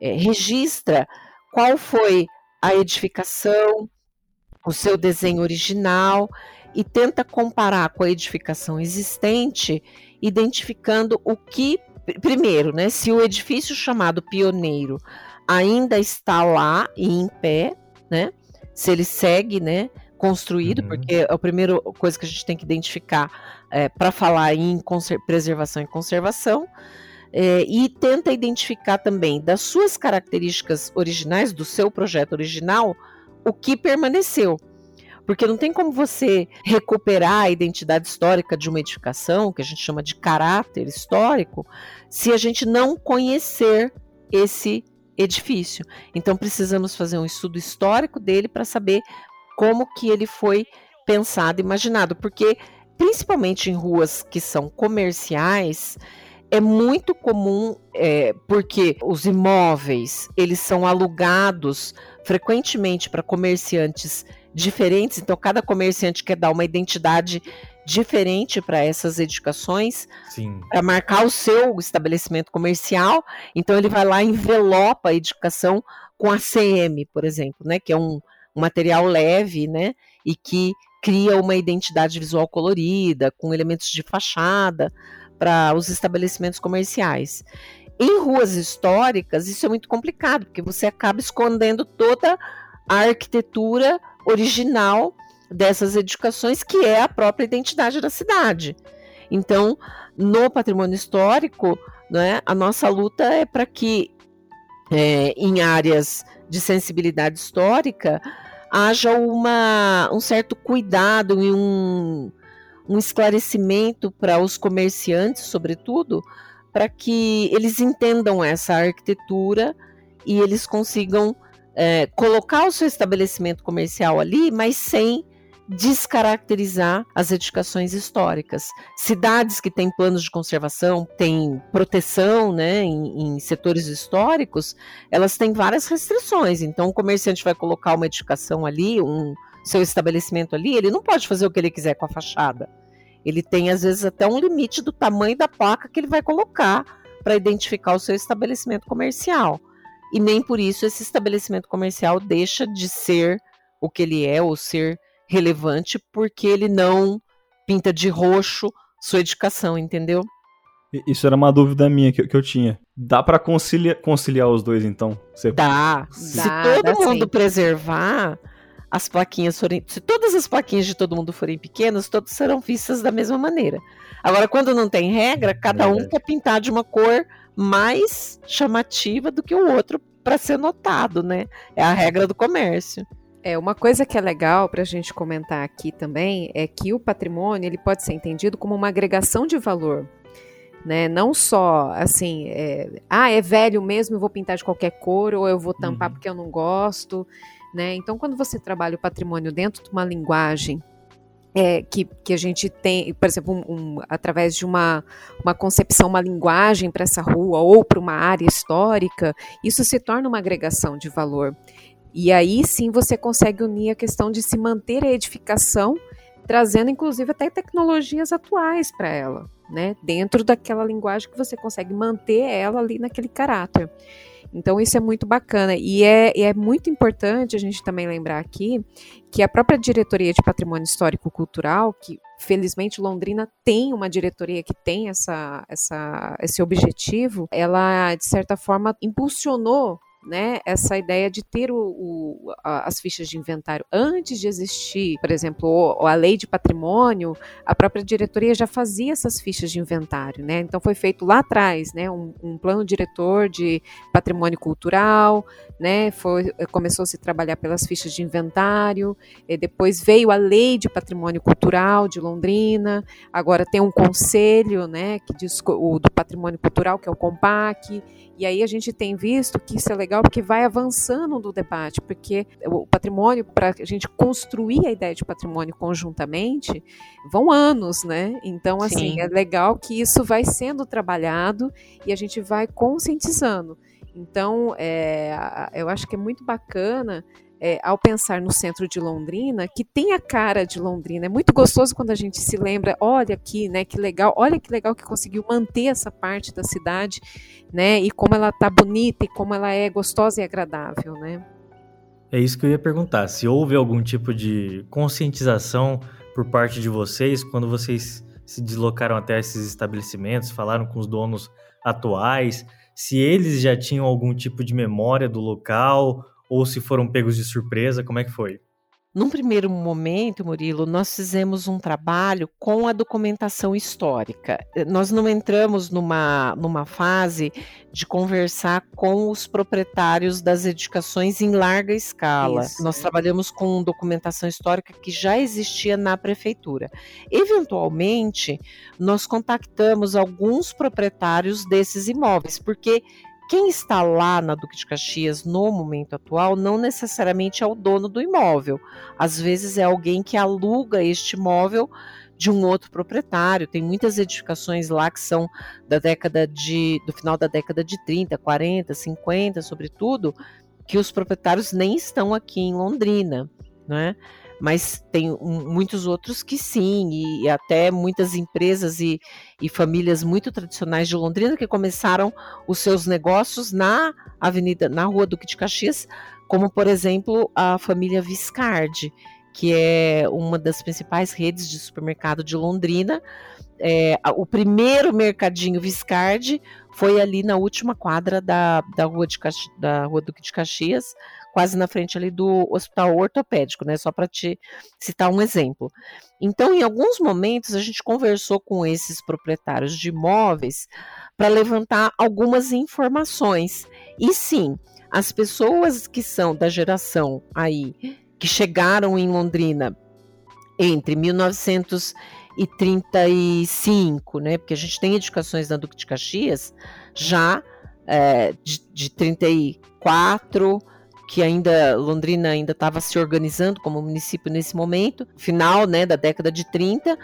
é, registra qual foi a edificação, o seu desenho original e tenta comparar com a edificação existente, identificando o que primeiro, né, se o edifício chamado pioneiro ainda está lá e em pé, né? se ele segue, né, construído, uhum. porque é a primeira coisa que a gente tem que identificar é, para falar em preservação e conservação. É, e tenta identificar também das suas características originais, do seu projeto original, o que permaneceu. Porque não tem como você recuperar a identidade histórica de uma edificação, que a gente chama de caráter histórico, se a gente não conhecer esse edifício. Então precisamos fazer um estudo histórico dele para saber como que ele foi pensado, imaginado, porque principalmente em ruas que são comerciais, é muito comum, é, porque os imóveis eles são alugados frequentemente para comerciantes diferentes, então cada comerciante quer dar uma identidade diferente para essas edificações, para marcar o seu estabelecimento comercial. Então ele vai lá e envelopa a edificação com a CM, por exemplo, né, que é um, um material leve, né, e que cria uma identidade visual colorida, com elementos de fachada para os estabelecimentos comerciais. Em ruas históricas, isso é muito complicado, porque você acaba escondendo toda a arquitetura original dessas edificações, que é a própria identidade da cidade. Então, no patrimônio histórico, né, a nossa luta é para que, é, em áreas de sensibilidade histórica, haja uma, um certo cuidado e um, um esclarecimento para os comerciantes, sobretudo, para que eles entendam essa arquitetura e eles consigam é, colocar o seu estabelecimento comercial ali, mas sem descaracterizar as edificações históricas. Cidades que têm planos de conservação, têm proteção né, em, em, setores históricos, elas têm várias restrições. Então, o comerciante vai colocar uma edificação ali, um seu estabelecimento ali, ele não pode fazer o que ele quiser com a fachada. Ele tem, às vezes, até um limite do tamanho da placa que ele vai colocar para identificar o seu estabelecimento comercial. E nem por isso esse estabelecimento comercial deixa de ser o que ele é, ou ser relevante porque ele não pinta de roxo sua edificação, entendeu? Isso era uma dúvida minha que, eu tinha. Dá para conciliar, conciliar os dois, então? Você... Dá. Se dá, todo dá mundo sim. preservar, as plaquinhas forem. Se todas as plaquinhas de todo mundo forem pequenas, todas serão vistas da mesma maneira. Agora, quando não tem regra, cada um quer pintar de uma cor mais chamativa do que o outro para ser notado, né? É a regra do comércio. É, uma coisa que é legal para a gente comentar aqui também é que o patrimônio ele pode ser entendido como uma agregação de valor. Né? Não só assim, é, ah, é velho mesmo, eu vou pintar de qualquer cor, ou eu vou tampar uhum. porque eu não gosto. Né? Então, quando você trabalha o patrimônio dentro de uma linguagem é, que, que a gente tem, por exemplo, um, um, através de uma, uma concepção, uma linguagem para essa rua ou para uma área histórica, isso se torna uma agregação de valor. E aí sim você consegue unir a questão de se manter a edificação, trazendo inclusive até tecnologias atuais para ela, né? Dentro daquela linguagem que você consegue manter ela ali naquele caráter. Então isso é muito bacana. E é, e é muito importante a gente também lembrar aqui que a própria diretoria de patrimônio histórico cultural, que felizmente Londrina tem uma diretoria que tem essa, essa, esse objetivo, ela de certa forma impulsionou né, essa ideia de ter o, o, as fichas de inventário antes de existir, por exemplo, a lei de patrimônio, a própria diretoria já fazia essas fichas de inventário, né? Então foi feito lá atrás, né, um, um plano diretor de patrimônio cultural, né? Foi começou a trabalhar pelas fichas de inventário, depois veio a lei de patrimônio cultural de Londrina, agora tem um conselho, né, que diz o do patrimônio cultural que é o Compac e aí a gente tem visto que isso é legal porque vai avançando no debate, porque o patrimônio, para a gente construir a ideia de patrimônio conjuntamente, vão anos, né? Então, assim, Sim. é legal que isso vai sendo trabalhado e a gente vai conscientizando. Então, é, eu acho que é muito bacana é, ao pensar no centro de Londrina, que tem a cara de Londrina. É muito gostoso quando a gente se lembra, olha aqui, né, que legal, olha que legal que conseguiu manter essa parte da cidade, né, e como ela tá bonita e como ela é gostosa e agradável, né. É isso que eu ia perguntar, se houve algum tipo de conscientização por parte de vocês quando vocês se deslocaram até esses estabelecimentos, falaram com os donos atuais, se eles já tinham algum tipo de memória do local ou se foram pegos de surpresa, como é que foi? Num primeiro momento, Murilo, nós fizemos um trabalho com a documentação histórica. Eh, nós não entramos numa, numa fase de conversar com os proprietários das edificações em larga escala. Isso. Nós trabalhamos com documentação histórica que já existia na prefeitura. Eventualmente, nós contactamos alguns proprietários desses imóveis, porque quem está lá na Duque de Caxias no momento atual não necessariamente é o dono do imóvel. Às vezes é alguém que aluga este imóvel de um outro proprietário. Tem muitas edificações lá que são da década de do final da década de 30, 40, 50, sobretudo, que os proprietários nem estão aqui em Londrina, né? Mas tem um, muitos outros que sim, e, e até muitas empresas e, e, famílias muito tradicionais de Londrina que começaram os seus negócios na Avenida, na Rua Duque de Caxias, como por exemplo a família Viscardi, que é uma das principais redes de supermercado de Londrina. É, o primeiro mercadinho Viscardi foi ali na última quadra da, da, Rua, de, da Rua Duque de Caxias, quase na frente ali do hospital ortopédico, né? Só para te citar um exemplo. Então, em alguns momentos, a gente conversou com esses proprietários de imóveis para levantar algumas informações. E sim, as pessoas que são da geração aí, que chegaram em Londrina entre 1935, né? Porque a gente tem edificações na Duque de Caxias já é, de, de 34 que ainda Londrina ainda estava se organizando como município nesse momento, final né, da década de 30,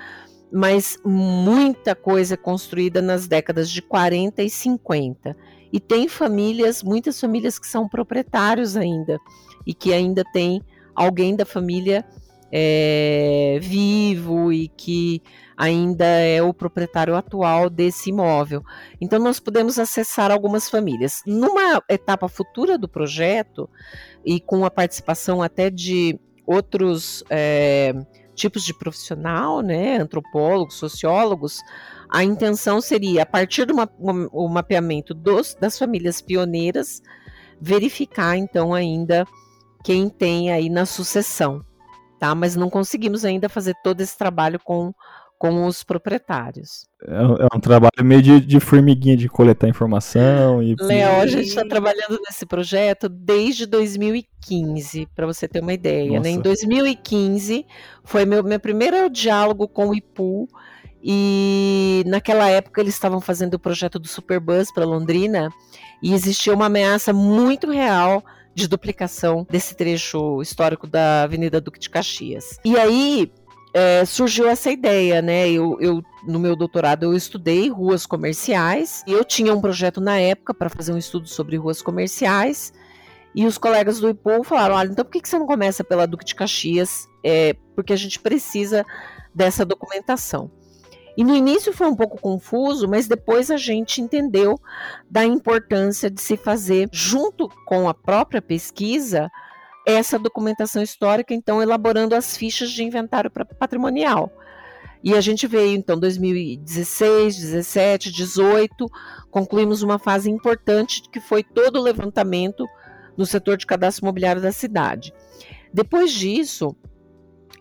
mas muita coisa construída nas décadas de 40 e 50. E tem famílias, muitas famílias que são proprietários ainda e que ainda tem alguém da família é, vivo e que ainda é o proprietário atual desse imóvel. Então, nós podemos acessar algumas famílias. Numa etapa futura do projeto, e com a participação até de outros é, tipos de profissional, né, antropólogos, sociólogos, a intenção seria, a partir do ma o mapeamento dos, das famílias pioneiras, verificar então ainda quem tem aí na sucessão, tá? Mas não conseguimos ainda fazer todo esse trabalho com com os proprietários. É, é um trabalho meio de, de, formiguinha de coletar informação e. Léo, a gente está trabalhando nesse projeto desde 2015, para você ter uma ideia. Né? Em 2015 foi meu, meu primeiro diálogo com o IPU. E naquela época eles estavam fazendo o projeto do Superbus para Londrina e existia uma ameaça muito real de duplicação desse trecho histórico da Avenida Duque de Caxias. E aí é, surgiu essa ideia, né? Eu, eu, no meu doutorado, eu estudei ruas comerciais e eu tinha um projeto na época para fazer um estudo sobre ruas comerciais. E os colegas do IPO falaram: olha, então por que, que você não começa pela Duque de Caxias? É, porque a gente precisa dessa documentação. E no início foi um pouco confuso, mas depois a gente entendeu da importância de se fazer, junto com a própria pesquisa, essa documentação histórica, então elaborando as fichas de inventário patrimonial. E a gente veio então 2016, 17, 18, concluímos uma fase importante que foi todo o levantamento no setor de cadastro imobiliário da cidade. Depois disso,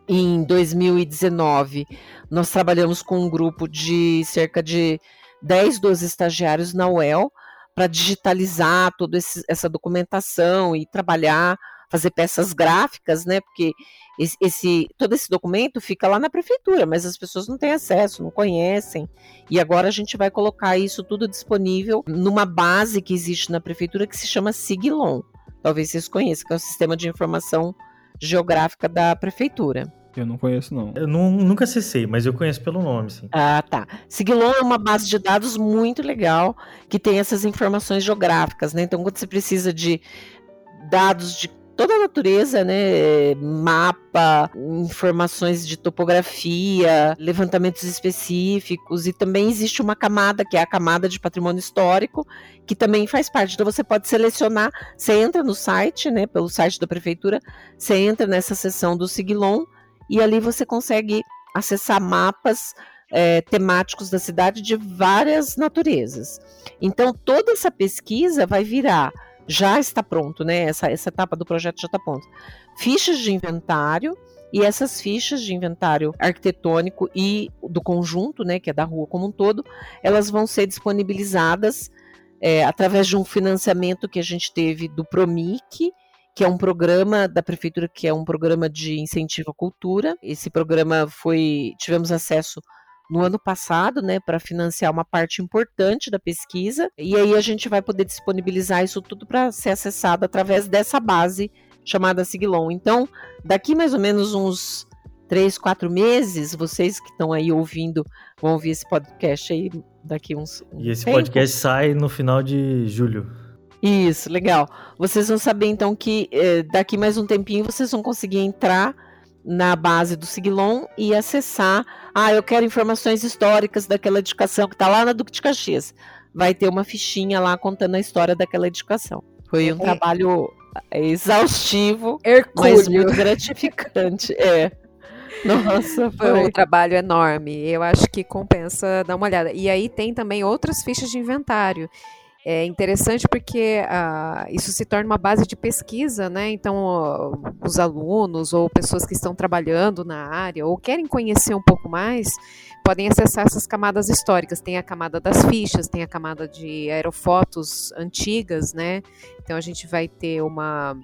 em 2019, nós trabalhamos com um grupo de cerca de 10, 12 estagiários na UEL para digitalizar toda essa documentação e trabalhar fazer peças gráficas, né? Porque esse, esse, todo esse documento fica lá na prefeitura, mas as pessoas não têm acesso, não conhecem. E agora a gente vai colocar isso tudo disponível numa base que existe na prefeitura que se chama Siglon. Talvez vocês conheçam, que é o sistema de informação geográfica da prefeitura. Eu não conheço, não. Eu não, nunca acessei, mas eu conheço pelo nome, sim. Ah, tá. Siglon é uma base de dados muito legal que tem essas informações geográficas, né? Então, quando você precisa de dados de toda a natureza, né? Mapa, informações de topografia, levantamentos específicos, e também existe uma camada, que é a camada de patrimônio histórico, que também faz parte. Então você pode selecionar, você entra no site, né? Pelo site da prefeitura, você entra nessa seção do Siglon e ali você consegue acessar mapas. É, temáticos da cidade de várias naturezas. Então, toda essa pesquisa vai virar já está pronto, né? Essa, essa etapa do projeto já está pronta. Fichas de inventário e essas fichas de inventário arquitetônico e do conjunto, né, que é da rua como um todo, elas vão ser disponibilizadas é, através de um financiamento que a gente teve do Promic, que é um programa da prefeitura que é um programa de incentivo à cultura. Esse programa foi tivemos acesso no ano passado, né, para financiar uma parte importante da pesquisa. E aí a gente vai poder disponibilizar isso tudo para ser acessado através dessa base chamada Siglon. Então, daqui mais ou menos uns três, quatro meses, vocês que estão aí ouvindo vão ouvir esse podcast aí daqui uns. Um e esse tempo. podcast sai no final de julho. Isso, legal. Vocês vão saber então que eh, daqui mais um tempinho vocês vão conseguir entrar na base do Siglon e acessar. Ah, eu quero informações históricas daquela edificação que está lá na Duque de Caxias. Vai ter uma fichinha lá contando a história daquela edificação. Foi um é. trabalho exaustivo, Hercúleo. mas muito gratificante. é. Nossa, foi. foi um trabalho enorme. Eu acho que compensa dar uma olhada. E aí tem também outras fichas de inventário. É interessante porque uh, isso se torna uma base de pesquisa, né? Então, os alunos ou pessoas que estão trabalhando na área ou querem conhecer um pouco mais podem acessar essas camadas históricas. Tem a camada das fichas, tem a camada de aerofotos antigas, né? Então, a gente vai ter uma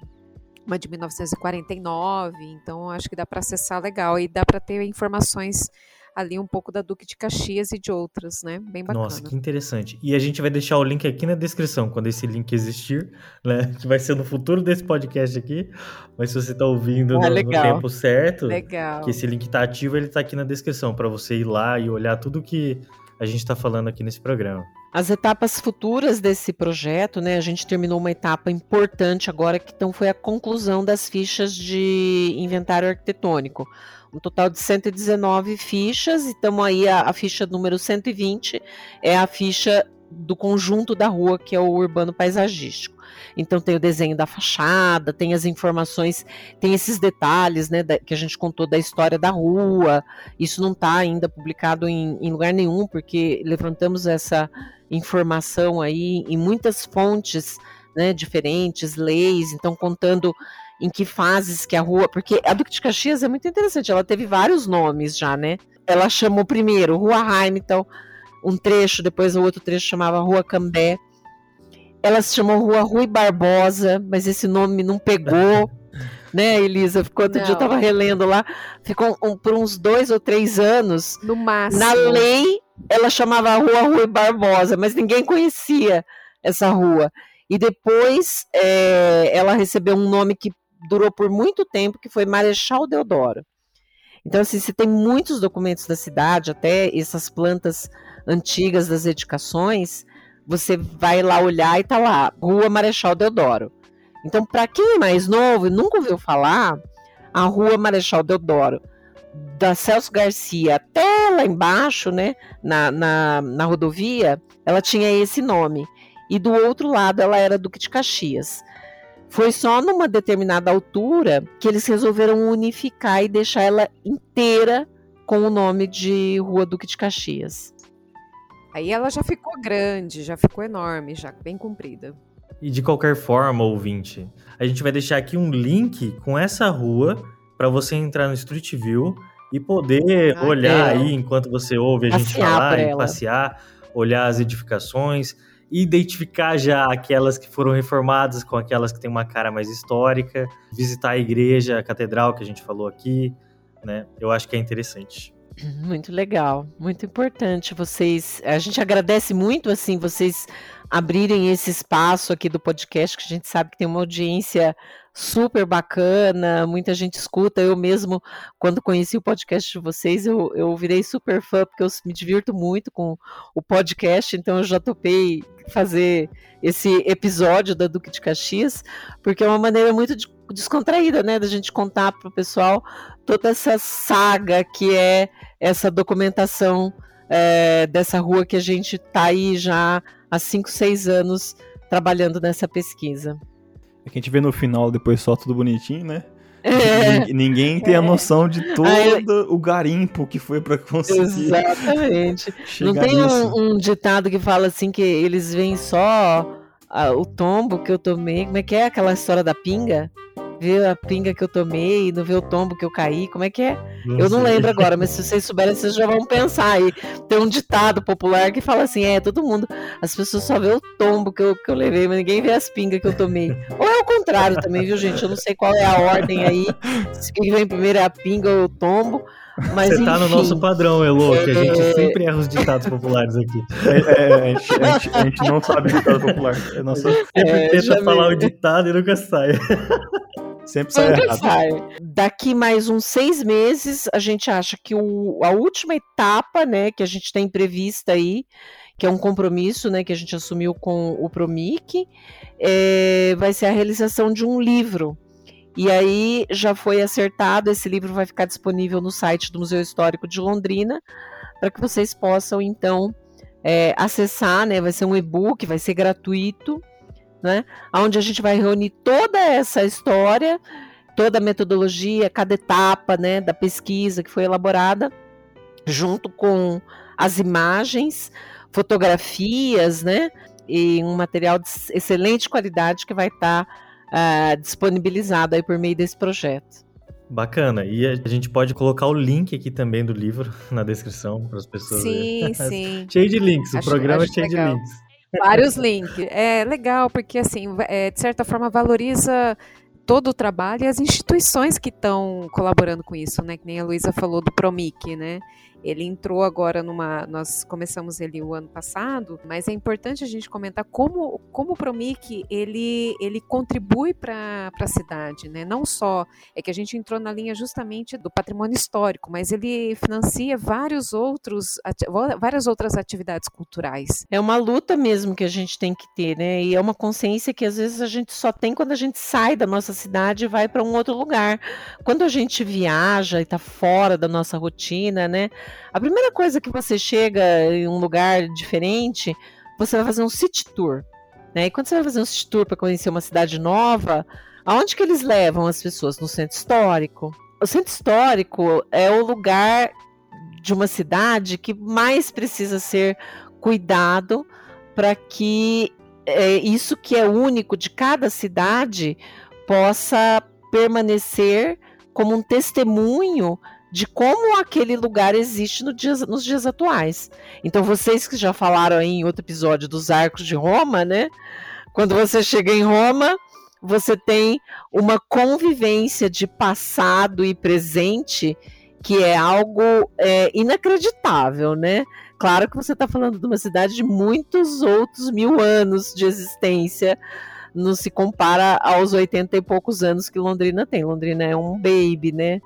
uma de 1949, então acho que dá para acessar legal e dá para ter informações ali um pouco da Duque de Caxias e de outras, né? Bem bacana. Nossa, que interessante. E a gente vai deixar o link aqui na descrição, quando esse link existir, né? Que vai ser no futuro desse podcast aqui. Mas se você está ouvindo ah, no, no, tempo certo, legal. que esse link está ativo, ele está aqui na descrição para você ir lá e olhar tudo que a gente está falando aqui nesse programa. As etapas futuras desse projeto, né? A gente terminou uma etapa importante agora, que então foi a conclusão das fichas de inventário arquitetônico. Um total de 119 fichas, e estamos aí, a, a ficha número 120 é a ficha do conjunto da rua, que é o urbano paisagístico. Então tem o desenho da fachada, tem as informações, tem esses detalhes, né, da, que a gente contou da história da rua. Isso não está ainda publicado em, em, lugar nenhum, porque levantamos essa informação aí em muitas fontes, né, diferentes, leis. Então contando em que fases que a rua, porque a Duque de Caxias é muito interessante. Ela teve vários nomes já, né? Ela chamou primeiro Rua Heimtal, um trecho, depois o outro trecho chamava Rua Cambé. Ela se chamou Rua Rui Barbosa, mas esse nome não pegou, né, Elisa? Quanto dia eu estava relendo lá, ficou um, por uns dois ou três anos. No máximo. Na lei, ela chamava a Rua Rui Barbosa, mas ninguém conhecia essa rua. E depois é, ela recebeu um nome que durou por muito tempo, que foi Marechal Deodoro. Então, assim, você tem muitos documentos da cidade, até essas plantas antigas das edificações, você vai lá olhar e tá lá, Rua Marechal Deodoro. Então, para quem é mais novo e nunca ouviu falar, a Rua Marechal Deodoro, da Celso Garcia até lá embaixo, né, na, na, na rodovia, ela tinha esse nome. E do outro lado, ela era Duque de Caxias. Foi só numa determinada altura que eles resolveram unificar e deixar ela inteira com o nome de Rua Duque de Caxias. Aí ela já ficou grande, já ficou enorme, já bem comprida. E de qualquer forma, ouvinte, a gente vai deixar aqui um link com essa rua para você entrar no Street View e poder ah, olhar é. aí enquanto você ouve a passear gente falar e passear, olhar as edificações, identificar já aquelas que foram reformadas com aquelas que têm uma cara mais histórica, visitar a igreja, a catedral que a gente falou aqui, né? Eu acho que é interessante. Muito legal, muito importante vocês. A gente agradece muito assim vocês abrirem esse espaço aqui do podcast, que a gente sabe que tem uma audiência super bacana, muita gente escuta. Eu mesmo, quando conheci o podcast de vocês, eu, eu virei super fã, porque eu me divirto muito com o podcast, então eu já topei fazer esse episódio da Duque de Caxias, porque é uma maneira muito descontraída, né, da gente contar para o pessoal toda essa saga que é essa documentação é, dessa rua que a gente está aí já há 5, 6 anos trabalhando nessa pesquisa. É que a gente vê no final, depois só tudo bonitinho, né? É. Ninguém tem a é. noção de todo Aí, o garimpo que foi para conseguir. Exatamente. Não tem um, um, ditado que fala assim que eles veem só o tombo que eu tomei. Como é que é aquela história da pinga? ver a pinga que eu tomei, não ver o tombo que eu caí, como é que é? Não eu sei. não lembro agora, mas se vocês souberem, vocês já vão pensar aí. Tem um ditado popular que fala assim: é, todo mundo, as pessoas só vê o tombo que eu, que eu levei, mas ninguém vê as pingas que eu tomei. Ou é o contrário também, viu, gente? Eu não sei qual é a ordem aí, se quem vem primeiro é a pinga ou o tombo. Mas, Você tá no nosso padrão, Elo, que a gente é... sempre erra os ditados populares aqui. É, é, a, gente, a, gente, a, gente, não sabe ditado popular. É nossa... Sempre é, tenta falar o ditado e nunca sai. Sempre sai errado. Sai. Daqui mais uns seis meses, a gente acha que o, a última etapa, né, que a gente tem prevista aí, que é um compromisso, né, que a gente assumiu com o Promic, é, vai ser a realização de um livro. E aí já foi acertado, esse livro vai ficar disponível no site do Museu Histórico de Londrina, para que vocês possam então é, acessar, né? Vai ser um e-book, vai ser gratuito né? Onde a gente vai reunir toda essa história, toda a metodologia, cada etapa, né, da pesquisa que foi elaborada, junto com as imagens, fotografias, né, e um material de excelente qualidade que vai estar tá, uh, disponibilizado aí por meio desse projeto. Bacana. E a gente pode colocar o link aqui também do livro na descrição para as pessoas. Sim, sim. cheio de links. Acho, o programa é cheio legal. de links. Vários links. É legal, porque assim, é, de certa forma valoriza todo o trabalho e as instituições que estão colaborando com isso, né? Que nem a Luísa falou do Promic, né? Ele entrou agora numa. Nós começamos ele o ano passado, mas é importante a gente comentar como, como o Promic ele, ele contribui para a cidade, né? Não só é que a gente entrou na linha justamente do patrimônio histórico, mas ele financia vários outros, várias outras atividades culturais. É uma luta mesmo que a gente tem que ter, né? E é uma consciência que às vezes a gente só tem quando a gente sai da nossa cidade e vai para um outro lugar. Quando a gente viaja e está fora da nossa rotina, né? A primeira coisa que você chega em um lugar diferente, você vai fazer um city tour. Né? E quando você vai fazer um city tour para conhecer uma cidade nova, aonde que eles levam as pessoas? No centro histórico. O centro histórico é o lugar de uma cidade que mais precisa ser cuidado para que é, isso que é único de cada cidade possa permanecer como um testemunho de como aquele lugar existe no dias, nos dias atuais. Então, vocês que já falaram aí em outro episódio dos arcos de Roma, né? Quando você chega em Roma, você tem uma convivência de passado e presente que é algo é, inacreditável, né? Claro que você está falando de uma cidade de muitos outros mil anos de existência, não se compara aos 80 e poucos anos que Londrina tem. Londrina é um baby, né?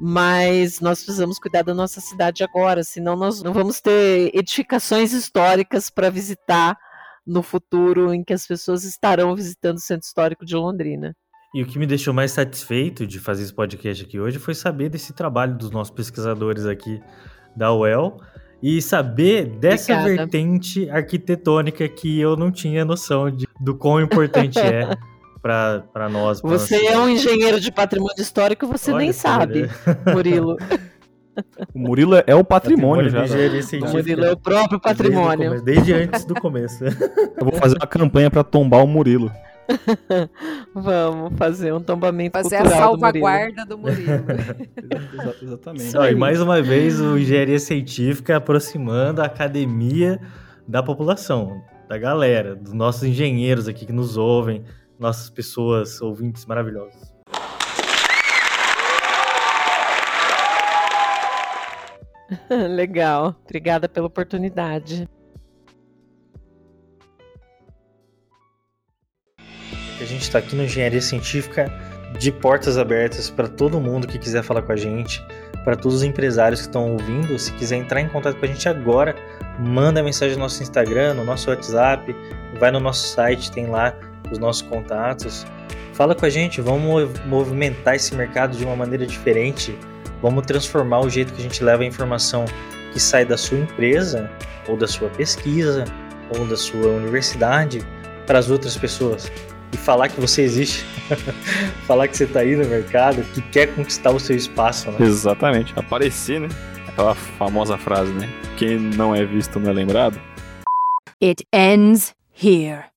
Mas nós precisamos cuidar da nossa cidade agora, senão nós não vamos ter edificações históricas para visitar no futuro em que as pessoas estarão visitando o Centro Histórico de Londrina. E o que me deixou mais satisfeito de fazer esse podcast aqui hoje foi saber desse trabalho dos nossos pesquisadores aqui da UEL e saber dessa Obrigada. vertente arquitetônica que eu não tinha noção de, do quão importante é para nós. Pra você é um engenheiro de patrimônio histórico, você Olha nem sabe, Murilo. O Murilo é o patrimônio, patrimônio já. O Murilo é o próprio patrimônio. Desde, desde antes do começo. Eu vou fazer uma campanha para tombar o Murilo. Vamos fazer um tombamento fazer cultural a salvaguarda do Murilo. Do Murilo. Exatamente. e mais uma vez o Engenharia Científica aproximando a academia da população, da galera, dos nossos engenheiros aqui que nos ouvem, nossas pessoas, ouvintes maravilhosos. Legal, obrigada pela oportunidade. A gente está aqui no Engenharia Científica de portas abertas para todo mundo que quiser falar com a gente, para todos os empresários que estão ouvindo. Se quiser entrar em contato com a gente agora, manda mensagem no nosso Instagram, no nosso WhatsApp, vai no nosso site, tem lá os nossos contatos. Fala com a gente, vamos movimentar esse mercado de uma maneira diferente. Vamos transformar o jeito que a gente leva a informação que sai da sua empresa, ou da sua pesquisa, ou da sua universidade para as outras pessoas. E falar que você existe, falar que você está aí no mercado, que quer conquistar o seu espaço. Né? Exatamente, aparecer, né? Aquela famosa frase, né? Quem não é visto não é lembrado. It ends here.